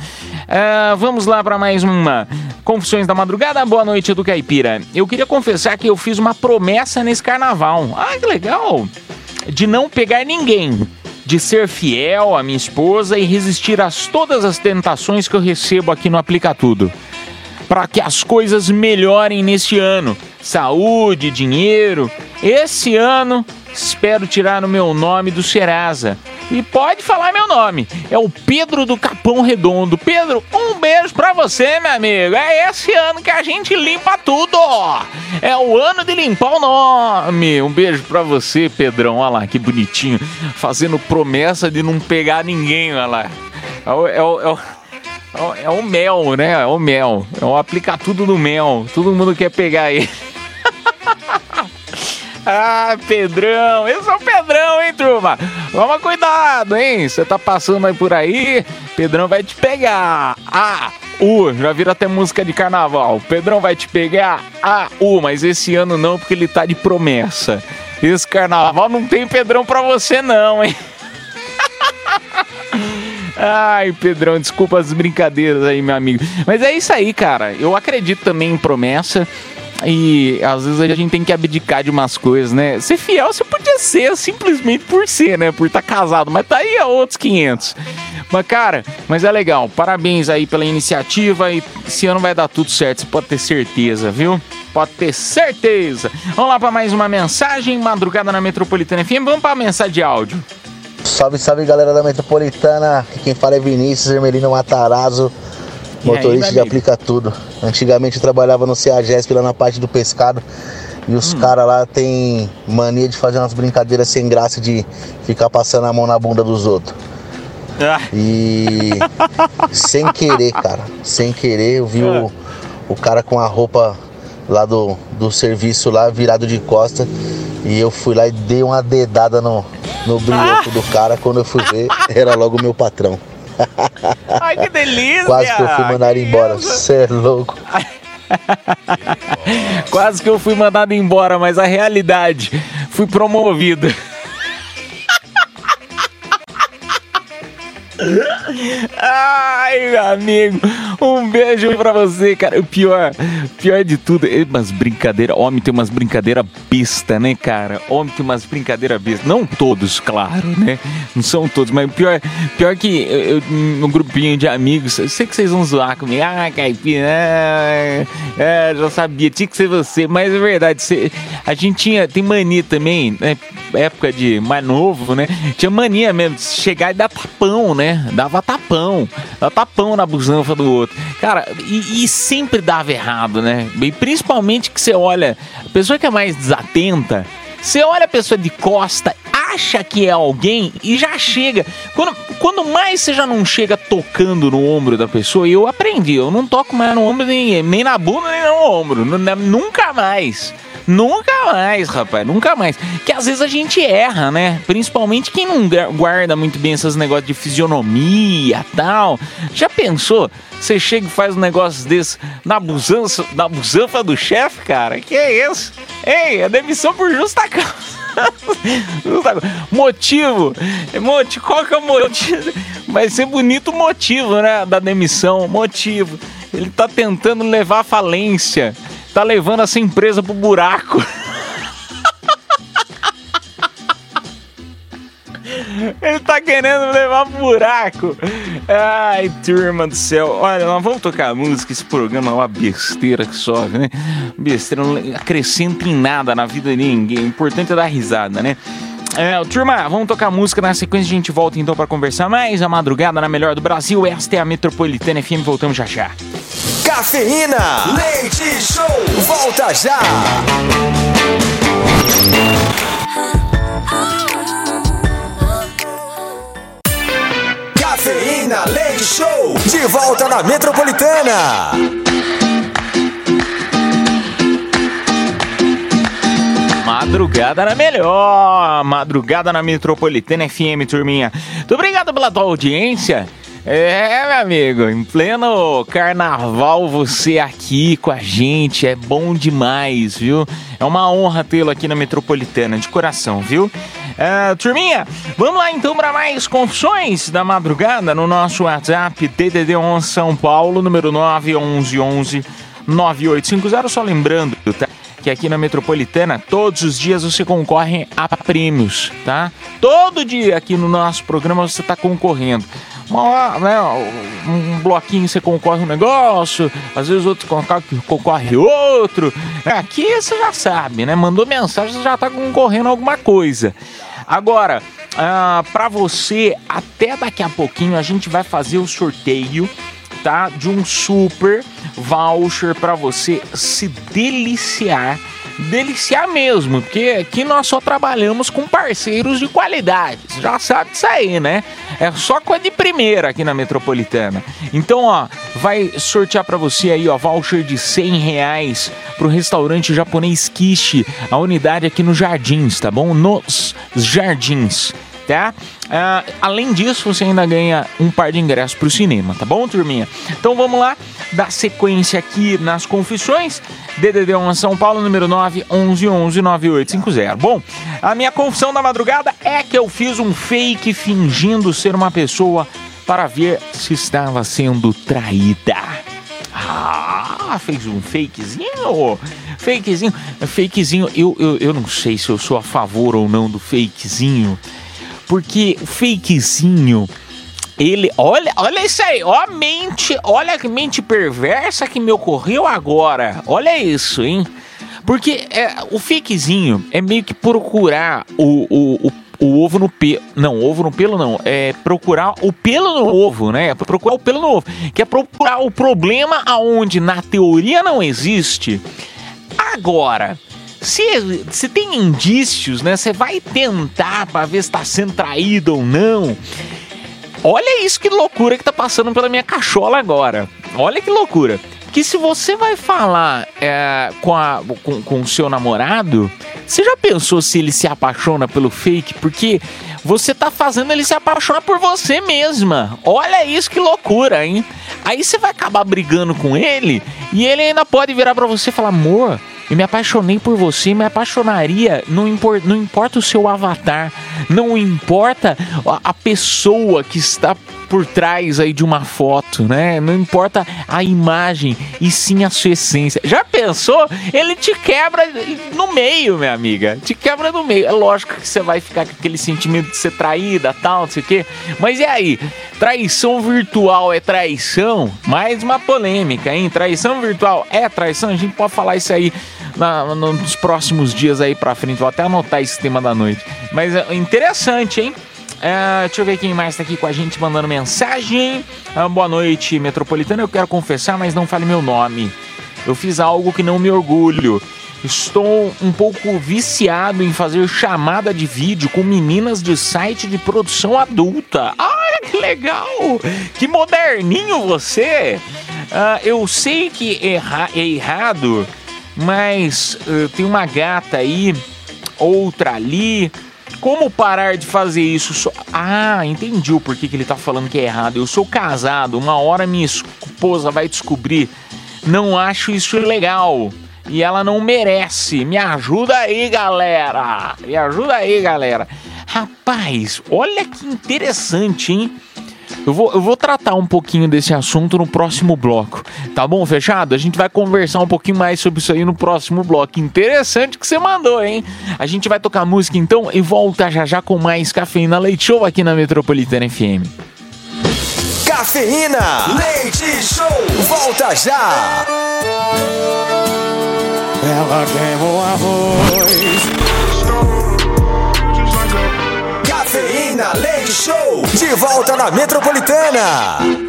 Ah, vamos lá para mais uma Confissões da Madrugada. Boa noite, do Caipira. Eu queria confessar que eu fiz uma promessa nesse carnaval. Ah, que legal! De não pegar ninguém de ser fiel à minha esposa e resistir a todas as tentações que eu recebo aqui no Aplica Tudo. Para que as coisas melhorem neste ano. Saúde, dinheiro. Esse ano espero tirar o meu nome do Serasa. E pode falar meu nome. É o Pedro do Capão Redondo. Pedro, um beijo pra você, meu amigo. É esse ano que a gente limpa tudo. É o ano de limpar o nome. Um beijo pra você, Pedrão. Olha lá, que bonitinho. Fazendo promessa de não pegar ninguém, olha lá. É o, é o, é o, é o- é mel, né? É o mel. É o aplicar tudo no mel. Todo mundo quer pegar ele. Ah, Pedrão, esse é o Pedrão, hein, turma? Toma cuidado, hein? Você tá passando aí por aí, Pedrão vai te pegar. Ah, U, já vira até música de carnaval. Pedrão vai te pegar. Ah, U, mas esse ano não, porque ele tá de promessa. Esse carnaval não tem Pedrão pra você, não, hein? Ai, Pedrão, desculpa as brincadeiras aí, meu amigo. Mas é isso aí, cara. Eu acredito também em promessa. E às vezes a gente tem que abdicar de umas coisas, né? Ser fiel você podia ser simplesmente por ser, né? Por estar casado, mas tá aí a outros 500. Mas cara, mas é legal. Parabéns aí pela iniciativa e esse ano vai dar tudo certo, você pode ter certeza, viu? Pode ter certeza. Vamos lá para mais uma mensagem, madrugada na Metropolitana FM. Vamos para a mensagem de áudio. Salve, salve galera da Metropolitana. Quem fala é Vinícius Hermelino Matarazzo, motorista de? Aplica Tudo. Antigamente eu trabalhava no CEAGESP lá na parte do pescado. E os Hum. caras lá têm mania de fazer umas brincadeiras sem graça de ficar passando a mão na bunda dos outros. Ah. E sem querer, cara, sem querer, eu vi Ah. o, o cara com a roupa lá do, do serviço lá virado de costa. E eu fui lá e dei uma dedada no, no brioco do cara. Quando eu fui ver, era logo o meu patrão. Ai, que delícia! Quase que eu fui mandar ele embora. Você é louco. Quase que eu fui mandado embora, mas a realidade, fui promovido. Ai, meu amigo. Um beijo pra você, cara. O pior, pior de tudo, é umas brincadeiras. Homem tem umas brincadeiras besta, né, cara? Homem tem umas brincadeiras besta. Não todos, claro, né? Não são todos, mas pior, pior que eu, eu, no grupinho de amigos, eu sei que vocês vão zoar comigo. Ah, caipira, é, é, já sabia, tinha que ser você. Mas é verdade, você, a gente tinha, tem mania também, né? Época de mais novo, né? Tinha mania mesmo de chegar e dar tapão, né? Dava tapão. Dava tapão na busanfa do outro. Cara, e, e sempre dava errado, né? E principalmente que você olha, a pessoa que é mais desatenta, você olha a pessoa de costa, acha que é alguém e já chega. Quando, quando mais você já não chega tocando no ombro da pessoa, e eu aprendi, eu não toco mais no ombro, nem, nem na bunda, nem no ombro. nu- Nunca mais. Nunca mais, rapaz, nunca mais. Que às vezes a gente erra, né? Principalmente quem não guarda muito bem esses negócios de fisionomia tal. Já pensou? Você chega e faz um negócio desse na busança, na busanfa do chefe, cara? Que é isso? Ei, é demissão por. Justa causa. motivo. Motivo. Qual que é o motivo? Vai ser bonito o motivo, né? Da demissão. Motivo. Ele tá tentando levar à falência. Tá levando essa empresa pro buraco. Ele tá querendo levar buraco. Ai, turma do céu. Olha, nós vamos tocar música. Esse programa é uma besteira que sobe, né? Besteira não acrescenta em nada na vida de ninguém. O importante é dar risada, né? É, turma, vamos tocar música. Na sequência a gente volta então pra conversar mais. A madrugada na melhor do Brasil. Esta é a Metropolitana FM. Voltamos já já. Cafeína. Leite Show. Volta já. Cafeína Leite Show. De volta na Metropolitana. Madrugada na melhor, madrugada na Metropolitana FM, turminha. Muito obrigado pela tua audiência. É, meu amigo, em pleno carnaval você aqui com a gente, é bom demais, viu? É uma honra tê-lo aqui na Metropolitana, de coração, viu? É, turminha, vamos lá então para mais confissões da madrugada no nosso WhatsApp DDD11 São Paulo, número 911 9850. Só lembrando, tá? Que aqui na Metropolitana, todos os dias você concorre a prêmios, tá? Todo dia aqui no nosso programa você está concorrendo. Uma, né, um bloquinho você concorre um negócio, às vezes outro concorre, outro. Aqui você já sabe, né? Mandou mensagem, você já está concorrendo a alguma coisa. Agora, ah, para você, até daqui a pouquinho a gente vai fazer o sorteio tá? De um super voucher para você se deliciar, deliciar mesmo, porque aqui nós só trabalhamos com parceiros de qualidade. Você já sabe disso aí, né? É só coisa de primeira aqui na Metropolitana. Então, ó, vai sortear para você aí, ó, voucher de 100 reais pro restaurante japonês Kishi, a unidade aqui no Jardins, tá bom? Nos Jardins tá? Ah, além disso, você ainda ganha um par de ingressos pro cinema, tá bom, turminha? Então vamos lá, dar sequência aqui nas confissões. DDD1 São Paulo, número 9 11 11 9850. Bom, a minha confissão da madrugada é que eu fiz um fake fingindo ser uma pessoa para ver se estava sendo traída. Ah, fez um fakezinho? Fakezinho, fakezinho. Eu, eu, eu não sei se eu sou a favor ou não do fakezinho. Porque o fakezinho, ele. Olha, olha isso aí, ó a mente, olha que mente perversa que me ocorreu agora. Olha isso, hein? Porque é, o fakezinho é meio que procurar o, o, o, o ovo no pelo. Não, ovo no pelo não. É procurar o pelo no ovo, né? É procurar o pelo no ovo. Que é procurar o problema aonde na teoria não existe. Agora, se, se tem indícios, né? Você vai tentar para ver se está sendo traído ou não. Olha isso que loucura que tá passando pela minha cachola agora. Olha que loucura. Que se você vai falar é, com, com, com o seu namorado, você já pensou se ele se apaixona pelo fake? Porque você tá fazendo ele se apaixonar por você mesma. Olha isso que loucura, hein? Aí você vai acabar brigando com ele e ele ainda pode virar para você e falar: amor, Eu me apaixonei por você, me apaixonaria, não, impor, não importa o seu avatar, não importa a, a pessoa que está por trás aí de uma foto, né? Não importa a imagem e sim a sua essência. Já pensou? Ele te quebra no meio, minha amiga. Te quebra no meio. É lógico que você vai ficar com aquele sentimento de ser traída, tal, não sei o quê. Mas e aí? Traição virtual é traição? Mais uma polêmica, hein? Traição virtual é traição? A gente pode falar isso aí na- nos próximos dias aí pra frente. Vou até anotar esse tema da noite. Mas é interessante, hein? É, deixa eu ver quem mais tá aqui com a gente mandando mensagem. Ah, boa noite, Metropolitana. Eu quero confessar, mas não fale meu nome. Eu fiz algo que não me orgulho. Estou um pouco viciado em fazer chamada de vídeo com meninas de site de produção adulta. Ah, que legal! Que moderninho você! Ah, eu sei que erra- é errado, mas eh, tem uma gata aí, outra ali. Como parar de fazer isso? Ah, entendi o porquê que ele tá falando que é errado. Eu sou casado, uma hora minha esposa vai descobrir. Não acho isso legal. E ela não merece. Me ajuda aí, galera. Me ajuda aí, galera. Rapaz, olha que interessante, hein? Eu vou, eu vou tratar um pouquinho desse assunto no próximo bloco. Tá bom, fechado? A gente vai conversar um pouquinho mais sobre isso aí no próximo bloco. Interessante que você mandou, hein? A gente vai tocar música então e volta já já com mais Cafeína Leite Show aqui na Metropolitana FM. Cafeína. Leite Show. Volta já. Ela queimou a Leite Show. De volta na Metropolitana.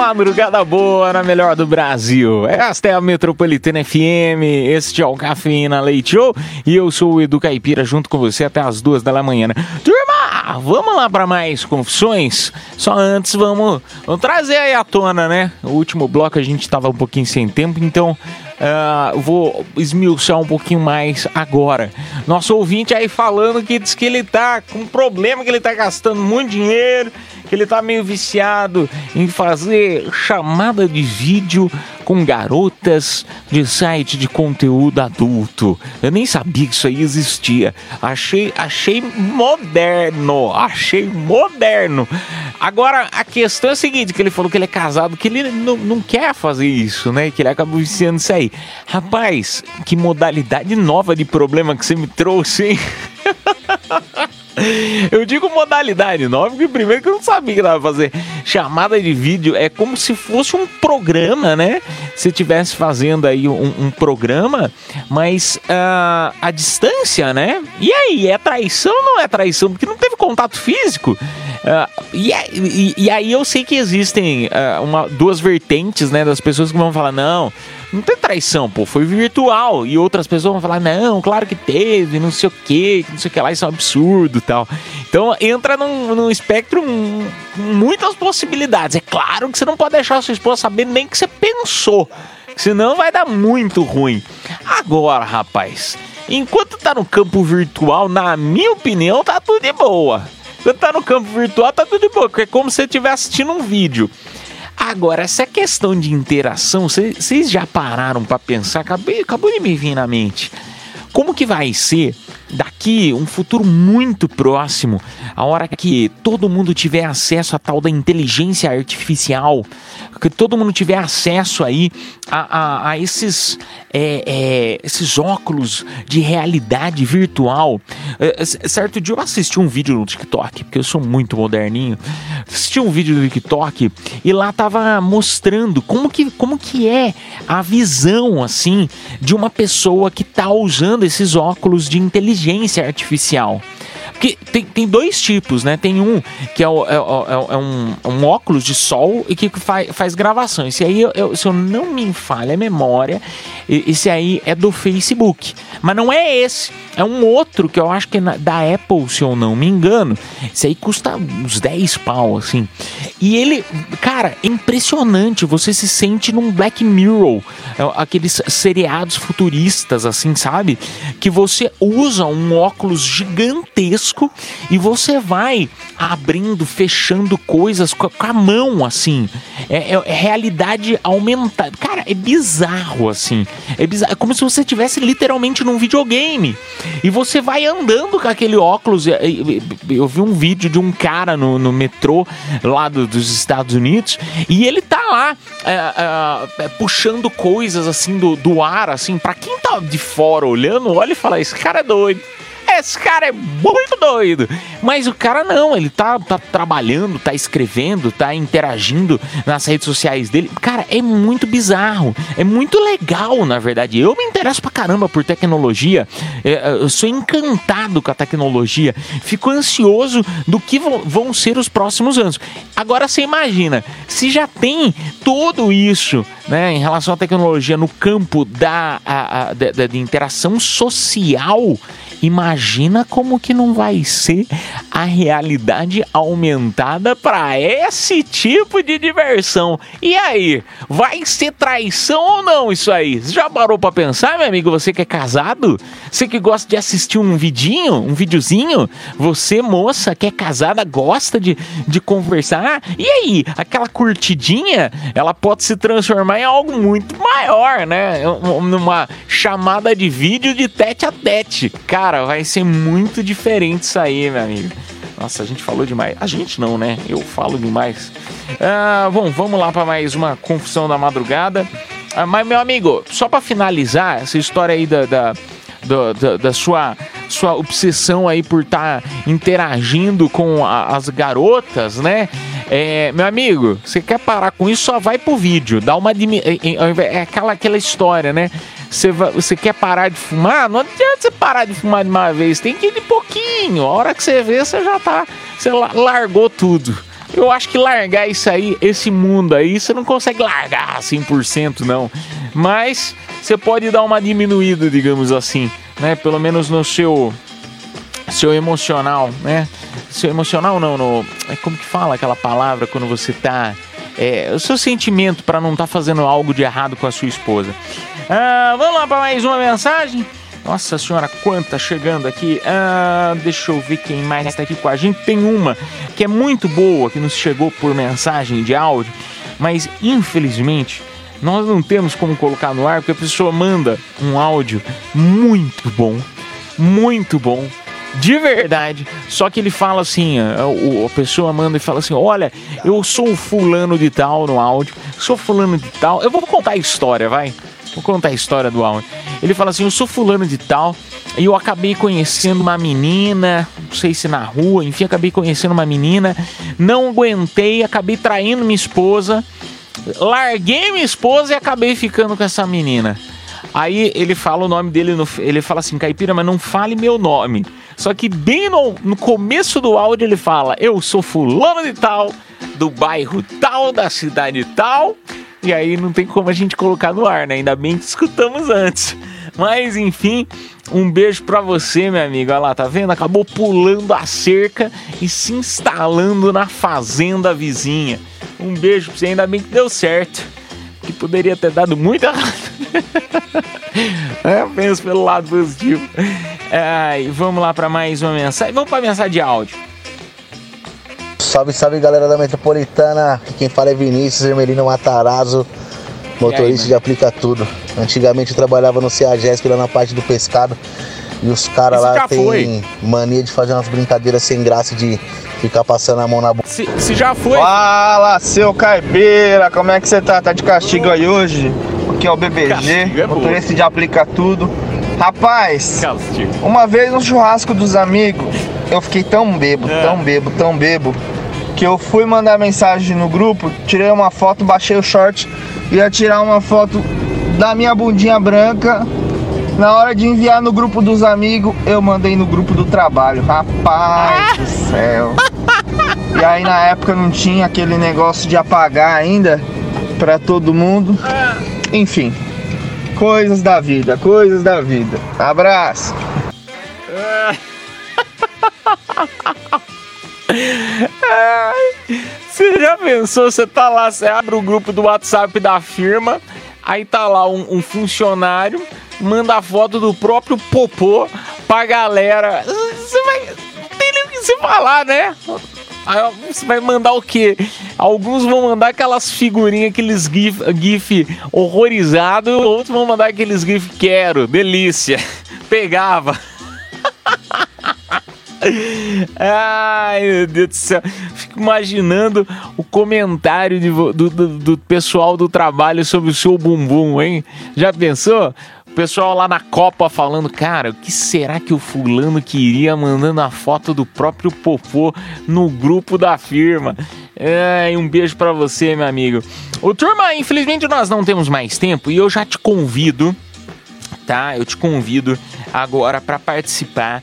Madrugada boa na melhor do Brasil. Esta é a Metropolitana FM, este é o Cafeína Leite Show e eu sou o Edu Caipira junto com você até as duas da manhã. né? Turma, vamos lá para mais confissões? Só antes vamos, vamos trazer aí à tona, né? O último bloco a gente estava um pouquinho sem tempo, então ah, vou esmiuçar um pouquinho mais agora. Nosso ouvinte aí falando que diz que ele tá com um problema, que ele tá gastando muito dinheiro, que ele tá meio viciado em fazer chamada de vídeo com garotas de site de conteúdo adulto. Eu nem sabia que isso aí existia. Achei, achei moderno, achei moderno. Agora, a questão é a seguinte, que ele falou que ele é casado, que ele não, não quer fazer isso, né? Que ele acaba viciando isso aí. Rapaz, que modalidade nova de problema que você me trouxe, hein? Eu digo modalidade nova, porque primeiro que eu não sabia que dava pra fazer chamada de vídeo. É como se fosse um programa, né? Se estivesse fazendo aí um, um programa, mas ah, a distância, né? E aí, é traição ou não é traição? Porque não teve contato físico. Ah, e, e- e aí eu sei que existem ah, uma, duas vertentes, né? Das pessoas que vão falar, não, não tem traição, pô, foi virtual. E outras pessoas vão falar, não, claro que teve, não sei o que, não sei o que lá, isso é um absurdo tal. Então entra num, num espectro muitas possibilidades. É claro que você não pode deixar a sua esposa saber nem que você pensou. Senão vai dar muito ruim. Agora, rapaz, enquanto tá no campo virtual, na minha opinião, tá tudo de boa. Quando tá no campo virtual, tá tudo de boa, é como se você estivesse assistindo um vídeo. Agora, essa questão de interação, vocês já pararam pra pensar? Acabei, acabou de me vir na mente. Como que vai ser daqui um futuro muito próximo, a hora que todo mundo tiver acesso à tal da inteligência artificial, que todo mundo tiver acesso aí a, a- a esses, é, é, esses óculos de realidade virtual. É, c- certo dia eu assisti um vídeo no TikTok, porque eu sou muito moderninho. Assisti um vídeo no TikTok e lá tava mostrando como que, como que é a visão assim de uma pessoa que tá usando esses óculos de inteligência artificial. Porque tem, tem dois tipos, né? Tem um que é, o- é é é um, um óculos de sol e que faz, faz gravação. Esse aí, eu- eu- se eu não me falha a memória, e- esse aí é do Facebook. Mas não é esse. É um outro que eu acho que é da Apple, se eu não me engano. Esse aí custa uns 10 pau, assim. E ele, cara, é impressionante. Você se sente num Black Mirror. é, Aqueles seriados futuristas, assim, sabe? Que você usa um óculos gigantesco e você vai abrindo, fechando coisas com a, mão, assim. É, é- é realidade aumentada. Cara, é bizarro, assim. É bizarro. É como se você estivesse literalmente num videogame. E você vai andando com aquele óculos. Eu vi um vídeo de um cara no, no metrô lá do- dos Estados Unidos e ele tá lá é, é, é, puxando coisas assim do, do ar, assim. Pra quem tá de fora olhando, olha e fala: esse cara é doido. Esse cara é muito doido. Mas o cara não, ele tá, tá trabalhando, tá escrevendo, tá interagindo nas redes sociais dele. Cara, é muito bizarro. É muito legal, na verdade. Eu me interesso pra caramba por tecnologia. É, Eu sou encantado com a tecnologia. Fico ansioso do que vão ser os próximos anos. Agora você imagina, se já tem tudo isso né, em relação à tecnologia no campo da, a- a- da- de interação social, imagina como que não vai ser a realidade aumentada para esse tipo de diversão. E aí, vai ser traição ou não isso aí? Já parou para pensar, meu amigo? Você que é casado? Você que gosta de assistir um vidinho, um videozinho? Você, moça, que é casada, gosta de, de conversar? E aí, aquela curtidinha, ela pode se transformar em algo muito maior, né? Um- Numa chamada de vídeo de tete a tete. Cara, vai ser muito diferente isso aí, meu amigo. Nossa, a gente falou demais. A gente não, né? Eu falo demais. Ah, bom, vamos lá para mais uma confusão da madrugada. Ah, mas, meu amigo, só para finalizar essa história aí da, da, do- da, da sua, sua obsessão aí por estar interagindo com a- as garotas, né? É, meu amigo, você quer parar com isso, só vai pro vídeo. Dá uma é, é- é aquela, aquela história, né? Você, você quer parar de fumar? Não adianta você parar de fumar de uma vez, tem que ir de pouquinho. A hora que você vê, você já tá. Você la- largou tudo. Eu acho que largar isso aí, esse mundo aí, você não consegue largar 100% não. Mas você pode dar uma diminuída, digamos assim, né? Pelo menos no seu seu emocional, né? Seu emocional não, no, é como que fala aquela palavra quando você tá é, o seu sentimento para não estar fazendo algo de errado com a sua esposa. Ah, vamos lá para mais uma mensagem. Nossa senhora, quanta chegando aqui. Ah, deixa eu ver quem mais está aqui com a gente. Tem uma que é muito boa, que nos chegou por mensagem de áudio, mas infelizmente nós não temos como colocar no ar porque a pessoa manda um áudio muito bom, muito bom. De verdade, só que ele fala assim: a, o- a pessoa manda e fala assim: Olha, eu sou fulano de tal no áudio, sou fulano de tal. Eu vou contar a história, vai. Vou contar a história do áudio. Ele fala assim: Eu sou fulano de tal e eu acabei conhecendo uma menina, não sei se na rua, enfim, acabei conhecendo uma menina, não aguentei, acabei traindo minha esposa, larguei minha esposa e acabei ficando com essa menina. Aí ele fala o nome dele, no, ele fala assim, Caipira, mas não fale meu nome. Só que bem no, no começo do áudio ele fala, eu sou fulano de tal, do bairro tal, da cidade tal. E aí não tem como a gente colocar no ar, né? Ainda bem que escutamos antes. Mas enfim, um beijo pra você, meu amigo. Olha lá, tá vendo? Acabou pulando a cerca e se instalando na fazenda vizinha. Um beijo pra você, ainda bem que deu certo. Que poderia ter dado muito errado. é, penso pelo lado positivo. É, vamos lá pra mais uma mensagem. Vamos pra mensagem de áudio. Salve, salve galera da Metropolitana. Quem fala é Vinícius Hermelino Matarazzo, motorista de aplica tudo. Antigamente eu trabalhava no CEAGESP lá na parte do pescado. E os caras lá têm foi. mania de fazer umas brincadeiras sem graça de ficar passando a mão na boca. Se, se já foi. Fala, seu caipira, como é que você tá? Tá de castigo aí hoje? Aqui é o BBG, Castigo é motorista de aplica tudo. Rapaz, uma vez no churrasco dos amigos, eu fiquei tão bebo, É. tão bebo, tão bebo, que eu fui mandar mensagem no grupo, tirei uma foto, baixei o short, ia tirar uma foto da minha bundinha branca. Na hora de enviar no grupo dos amigos, eu mandei no grupo do trabalho. Rapaz do céu. E aí na época não tinha aquele negócio de apagar ainda pra todo mundo. Enfim, coisas da vida, coisas da vida. Abraço. Ai, Você já pensou? Você tá lá, você abre o grupo do WhatsApp da firma, aí tá lá um, um funcionário, manda a foto do próprio popô pra galera. Você vai. Tem falar, né? Aí você vai mandar o quê? Alguns vão mandar aquelas figurinhas, aqueles gif, gif horrorizado, outros vão mandar aqueles gif quero, delícia, pegava. Ai, meu Deus do céu. Fico imaginando o comentário de do, do- do pessoal do trabalho sobre o seu bumbum, hein? Já pensou? O pessoal lá na Copa falando, cara, o que será que o fulano queria mandando a foto do próprio popô no grupo da firma? Ai, um beijo pra você, meu amigo. Ô, turma, infelizmente nós não temos mais tempo e eu já te convido tá? Eu te convido agora para participar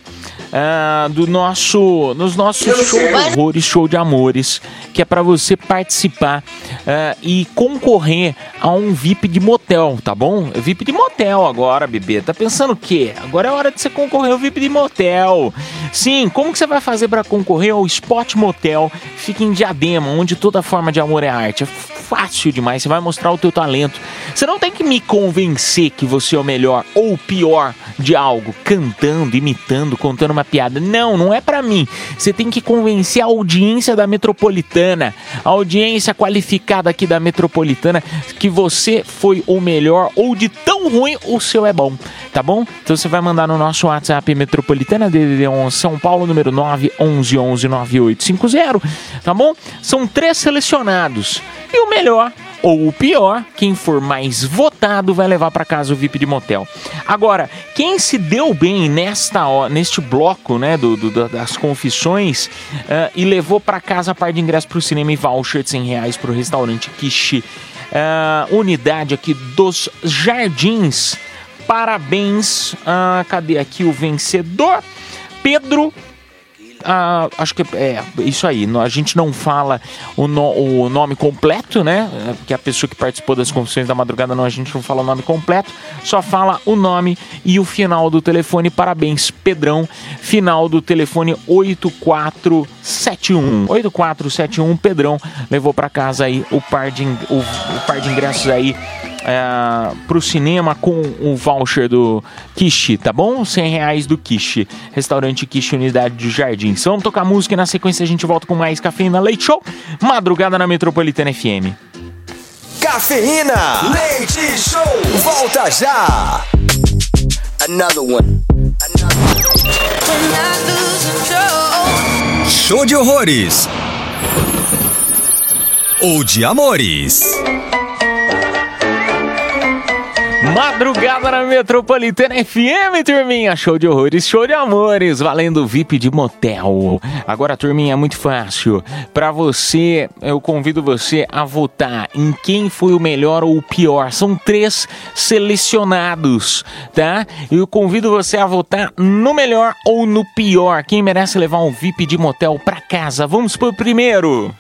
ah, do nosso, nos nossos show de horrores, show de amores, que é para você participar ah, e concorrer a um VIP de motel, tá bom? VIP de motel agora, bebê. Tá pensando o quê? Agora é hora de você concorrer ao VIP de motel. Sim, como que você vai fazer para concorrer ao Spot Motel? Fica em Diadema, onde toda forma de amor é arte. É fácil demais, você vai mostrar o teu talento. Você não tem que me convencer que você é o melhor ou o pior de algo, cantando, imitando, contando uma piada. Não, não é pra mim. Você tem que convencer a audiência da Metropolitana, a audiência qualificada aqui da Metropolitana, que você foi o melhor ou de tão ruim o seu é bom, tá bom? Então você vai mandar no nosso WhatsApp Metropolitana DDD 11 São Paulo número 9 11 11 9850, tá bom? São três selecionados e o melhor ou o pior, quem for mais votado vai levar para casa o VIP de motel. Agora, quem se deu bem nesta neste bloco, né, do, do- da- das confissões ah, e levou para casa a par de ingresso para o cinema e voucher de 100 reais para o restaurante Kishi, ah, unidade aqui dos Jardins. Parabéns, ah, cadê aqui o vencedor? Pedro acho que é isso aí. A gente não fala o, no- o nome completo, né? É, Porque a pessoa que participou das confissões da madrugada, não, a gente não fala o nome completo, só fala o nome e o final do telefone. Parabéns, Pedrão. Final do telefone 8471. 8471, Pedrão levou pra casa aí o par de, o, o par de ingressos aí é, pro cinema com o voucher do Kishi, tá bom? 100 reais do Kishi. Restaurante Kishi Unidade de Jardins. Vamos tocar música e na sequência a gente volta com mais Cafeína Leite Show. Madrugada na Metropolitana FM. Cafeína. Leite Show. Volta já. Another one. Show de horrores. Ou de amores. Madrugada na Metropolitana FM, turminha. Show de horrores, show de amores, valendo VIP de motel. Agora, turminha, é muito fácil. Pra você, eu convido você a votar em quem foi o melhor ou o pior. São três selecionados, tá? Eu convido você a votar no melhor ou no pior. Quem merece levar um VIP de motel pra casa? Vamos pro primeiro.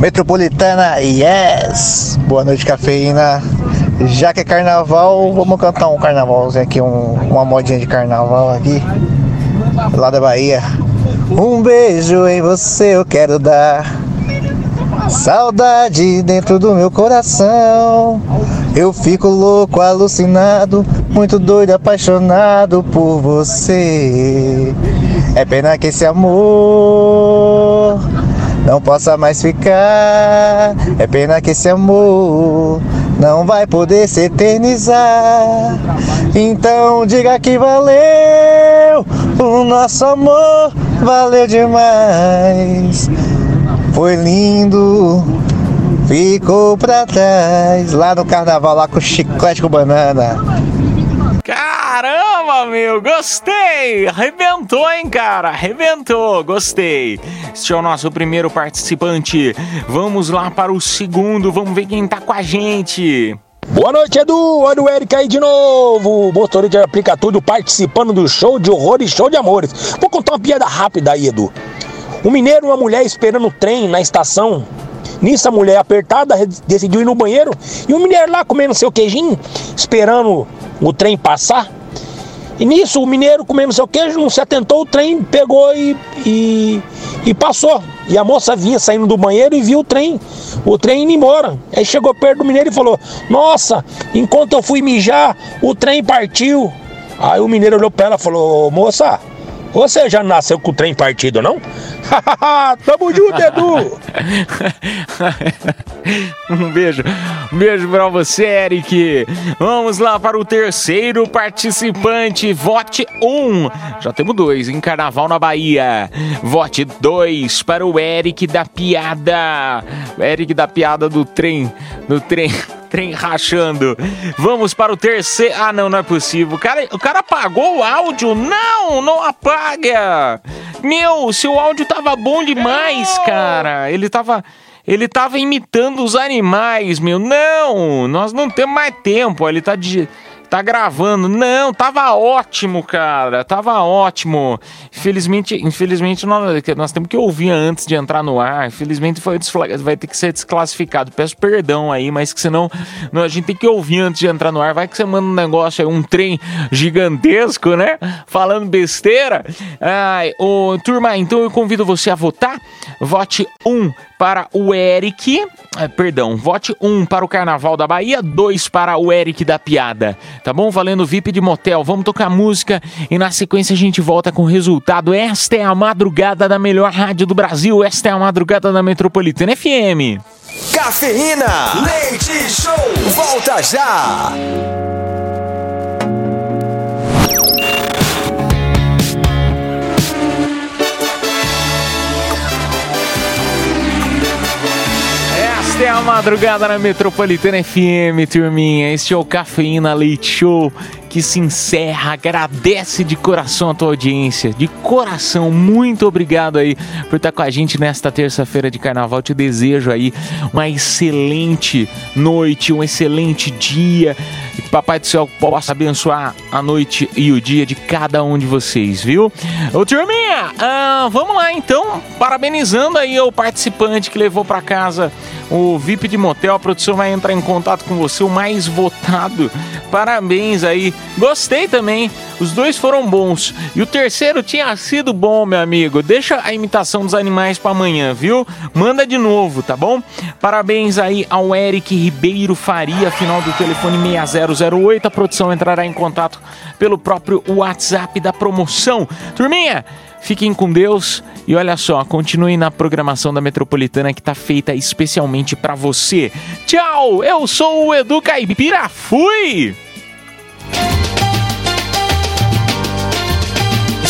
Metropolitana, yes! Boa noite, cafeína. Já que é carnaval, vamos cantar um carnavalzinho aqui, um- uma modinha de carnaval aqui, lá da Bahia. Um beijo em você eu quero dar. Saudade dentro do meu coração. Eu fico louco, alucinado, muito doido, apaixonado por você. É pena que esse amor não possa mais ficar. É pena que esse amor não vai poder se eternizar. Então diga que valeu o nosso amor, valeu demais. Foi lindo, ficou pra trás. Lá no carnaval, lá com chiclete com banana. Meu, gostei! Arrebentou, hein, cara? Arrebentou, gostei. Este é o nosso primeiro participante. Vamos lá para o segundo, vamos ver quem tá com a gente. Boa noite, Edu. Olha o Eric aí de novo. Motorista de aplica tudo participando do show de horrores, show de amores. Vou contar uma piada rápida aí, Edu. Um mineiro e uma mulher esperando o trem na estação. Nisso a mulher apertada decidiu ir no banheiro e o mineiro lá comendo seu queijinho, esperando o trem passar. E nisso o mineiro comendo seu queijo não se atentou, o trem pegou e, e, e passou. E a moça vinha saindo do banheiro e viu o trem, o trem indo embora. Aí chegou perto do mineiro e falou: Nossa, enquanto eu fui mijar, o trem partiu. Aí o mineiro olhou pra ela e falou: Moça, Você já nasceu com o trem partido, não? Tamo junto, Edu! um beijo, um beijo pra você, Eric. Vamos lá para o terceiro participante. Vote 1. Um. Já temos dois em Carnaval na Bahia. Vote 2 para o Eric da Piada. Eric da Piada do trem. Do trem. Trem rachando. Vamos para o terceiro. Ah, não, não é possível. O cara, o cara apagou o áudio. Não, não apaga. Meu, seu áudio tava bom demais, cara. Ele tava. Ele tava imitando os animais, meu. Não, nós não temos mais tempo. Ele tá de tá gravando. Não, tava ótimo, cara. Tava ótimo. Infelizmente, infelizmente nós, nós temos que ouvir antes de entrar no ar. Infelizmente foi vai ter que ser desclassificado. Peço perdão aí, mas que senão não, a gente tem que ouvir antes de entrar no ar. Vai que você manda um negócio aí, um trem gigantesco, né? Falando besteira. Ai, ô, turma, então eu convido você a votar. Vote 1 para o Eric. eh, perdão, vote 1 para o Carnaval da Bahia, 2 para o Eric da Piada. Tá bom? Valendo VIP de motel. Vamos tocar música e na sequência a gente volta com o resultado. Esta é a madrugada da melhor rádio do Brasil. Esta é a madrugada da Metropolitana FM. Cafeína, leite show, volta já. Esta é a madrugada na Metropolitana FM, turminha. Este é o Cafeína Leite Show que se encerra. Agradece de coração a tua audiência. De coração, muito obrigado aí por estar com a gente nesta terça-feira de carnaval. Te desejo aí uma excelente noite, um excelente dia. Que Papai do Céu possa abençoar a noite e o dia de cada um de vocês, viu? Ô, turminha, ah, vamos lá então. Parabenizando aí o participante que levou para casa o VIP de motel. A produção vai entrar em contato com você, o mais votado. Parabéns aí. Gostei também. Os dois foram bons. E o terceiro tinha sido bom, meu amigo. Deixa a imitação dos animais para amanhã, viu? Manda de novo, tá bom? Parabéns aí ao Eric Ribeiro Faria, final do telefone 6008. A produção entrará em contato pelo próprio WhatsApp da promoção. Turminha, Fiquem com Deus e olha só, continuem na programação da Metropolitana que tá feita especialmente pra você. Tchau, eu sou o Edu Caipira, fui!